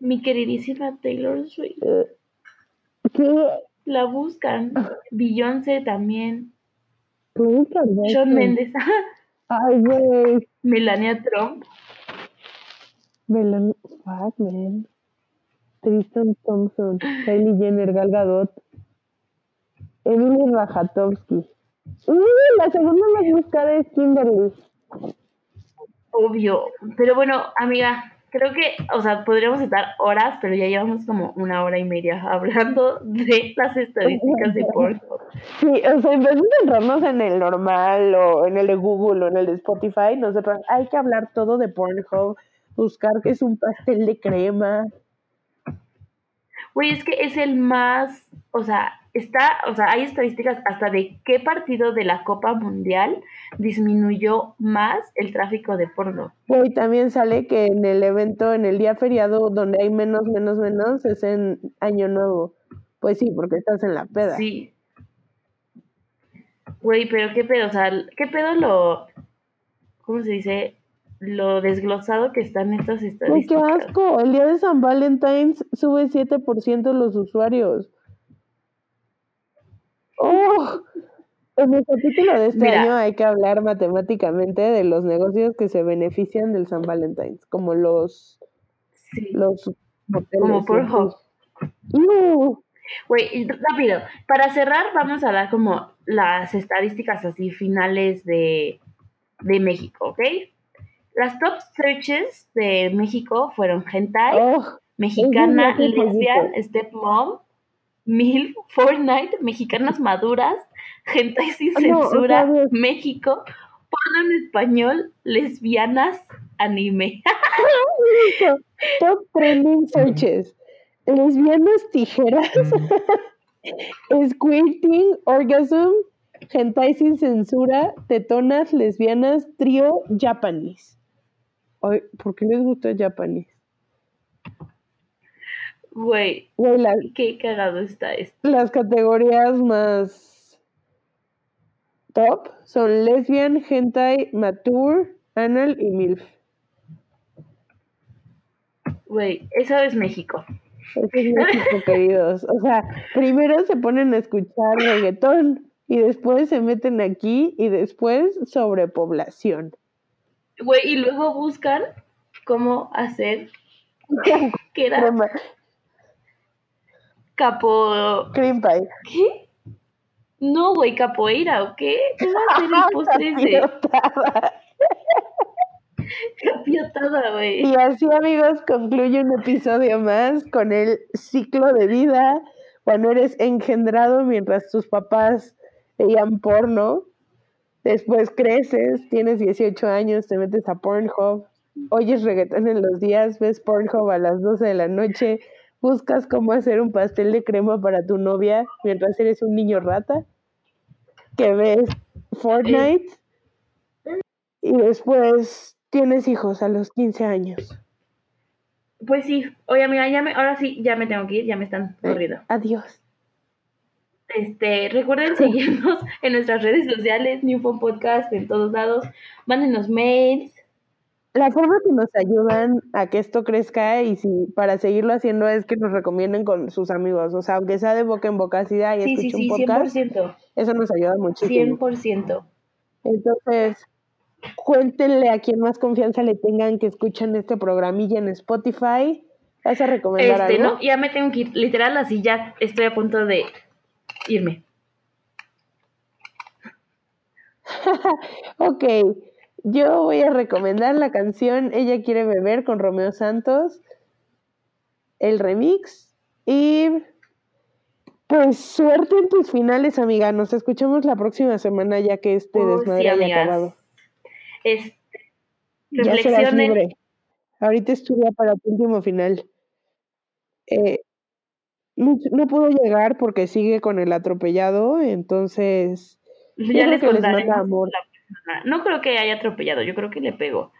Mi queridísima Taylor Swift. Eh, ¿Qué? La buscan. *laughs* Beyoncé también. Shawn Mendes. *laughs* Ay, güey. Melania Trump. Melan... Fuck, man. Tristan Thompson. Kylie Jenner, Gal Gadot. Emily Rajatovsky. Uy, la segunda más buscada es Kimberly. Obvio. Pero bueno, amiga, creo que, o sea, podríamos estar horas, pero ya llevamos como una hora y media hablando de las estadísticas de Pornhub. Sí, o sea, en vez de centrarnos en el normal o en el de Google o en el de Spotify, nosotros hay que hablar todo de Pornhub, buscar que es un pastel de crema. Güey, es que es el más, o sea, está, o sea, hay estadísticas hasta de qué partido de la Copa Mundial disminuyó más el tráfico de porno. Hoy también sale que en el evento, en el día feriado, donde hay menos, menos, menos, es en Año Nuevo. Pues sí, porque estás en la peda. Sí. Güey, pero qué pedo, o sea, qué pedo lo, ¿cómo se dice? Lo desglosado que están estas Ay, qué estadísticas. asco. El día de San Valentín sube 7% los usuarios. ¡Oh! En el capítulo de este Mira. año hay que hablar matemáticamente de los negocios que se benefician del San Valentín, como los, Sí. los Como así. ¡Iu! Güey, rápido, para cerrar vamos a dar como las estadísticas así finales de, de México, ¿ok? Las top searches de México fueron hentai, ¡Oh! mexicana, lesbian, stepmom, MILF, *laughs* Fortnite, mexicanas maduras, hentai sin Ah, censura. México, porno en español, lesbianas, anime. *laughs* Top trending searches. Lesbianas tijeras. *laughs* Squirting, orgasm, hentai sin censura, tetonas, lesbianas, trío, japanese. Ay, ¿por qué les gusta japanese? Güey, qué cagado está esto. las categorías más top son lesbian, hentai, mature, anal y milf. Güey, eso es México. Eso es México, *laughs* queridos. O sea, primero se ponen a escuchar reggaetón y después se meten aquí y después sobrepoblación. Güey, y luego buscan cómo hacer *laughs* que era Crema- capo... Cream pie. ¿Qué? No, güey, capoeira, ¿o qué? ¿Qué va a ser el *laughs* postre ese? Capiotada. Capiotada, güey. Y así, amigos, concluye un episodio más con el ciclo de vida cuando eres engendrado mientras tus papás veían porno. Después creces, tienes 18 años, te metes a Pornhub, oyes reggaetón en los días, ves Pornhub a las 12 de la noche, buscas cómo hacer un pastel de crema para tu novia mientras eres un niño rata, que ves Fortnite y después tienes hijos a los 15 años. Pues sí, oye amiga, ya me, ahora sí, ya me tengo que ir, ya me están Eh, corriendo. adiós. Este, recuerden *laughs* seguirnos en nuestras redes sociales, Newfound Podcast, en todos lados. Mándenos mails. La forma que nos ayudan a que esto crezca y si para seguirlo haciendo es que nos recomienden con sus amigos. O sea, aunque sea de boca en boca, si da y Sí, sí, sí, un podcast, 100%. eso nos ayuda muchísimo. 100%. Entonces, cuéntenle a quien más confianza le tengan que escuchen este programilla en Spotify. ¿Vas a recomendar Este, algo? no, ya me tengo que ir. Literal, así ya estoy a punto de irme. *laughs* Ok, yo voy a recomendar la canción Ella quiere beber con Romeo Santos, el remix y pues suerte en tus finales, amiga. Nos escuchamos la próxima semana ya que este Oh, desmadre sí, haya acabado. Este, Ya serás libre. Ahorita estudia para tu último final. Eh, no, pudo llegar porque sigue con el atropellado, entonces Ya les que les contaré. manda amor. No creo que haya atropellado, yo creo que le pegó.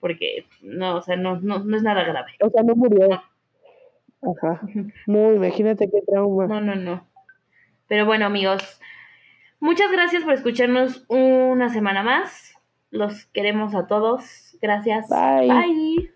Porque, no, o sea, no, no, no es nada grave. O sea, no murió. Ajá. No, imagínate qué trauma. No, no, no. Pero bueno, amigos, muchas gracias por escucharnos una semana más. Los queremos a todos. Gracias. Bye. Bye.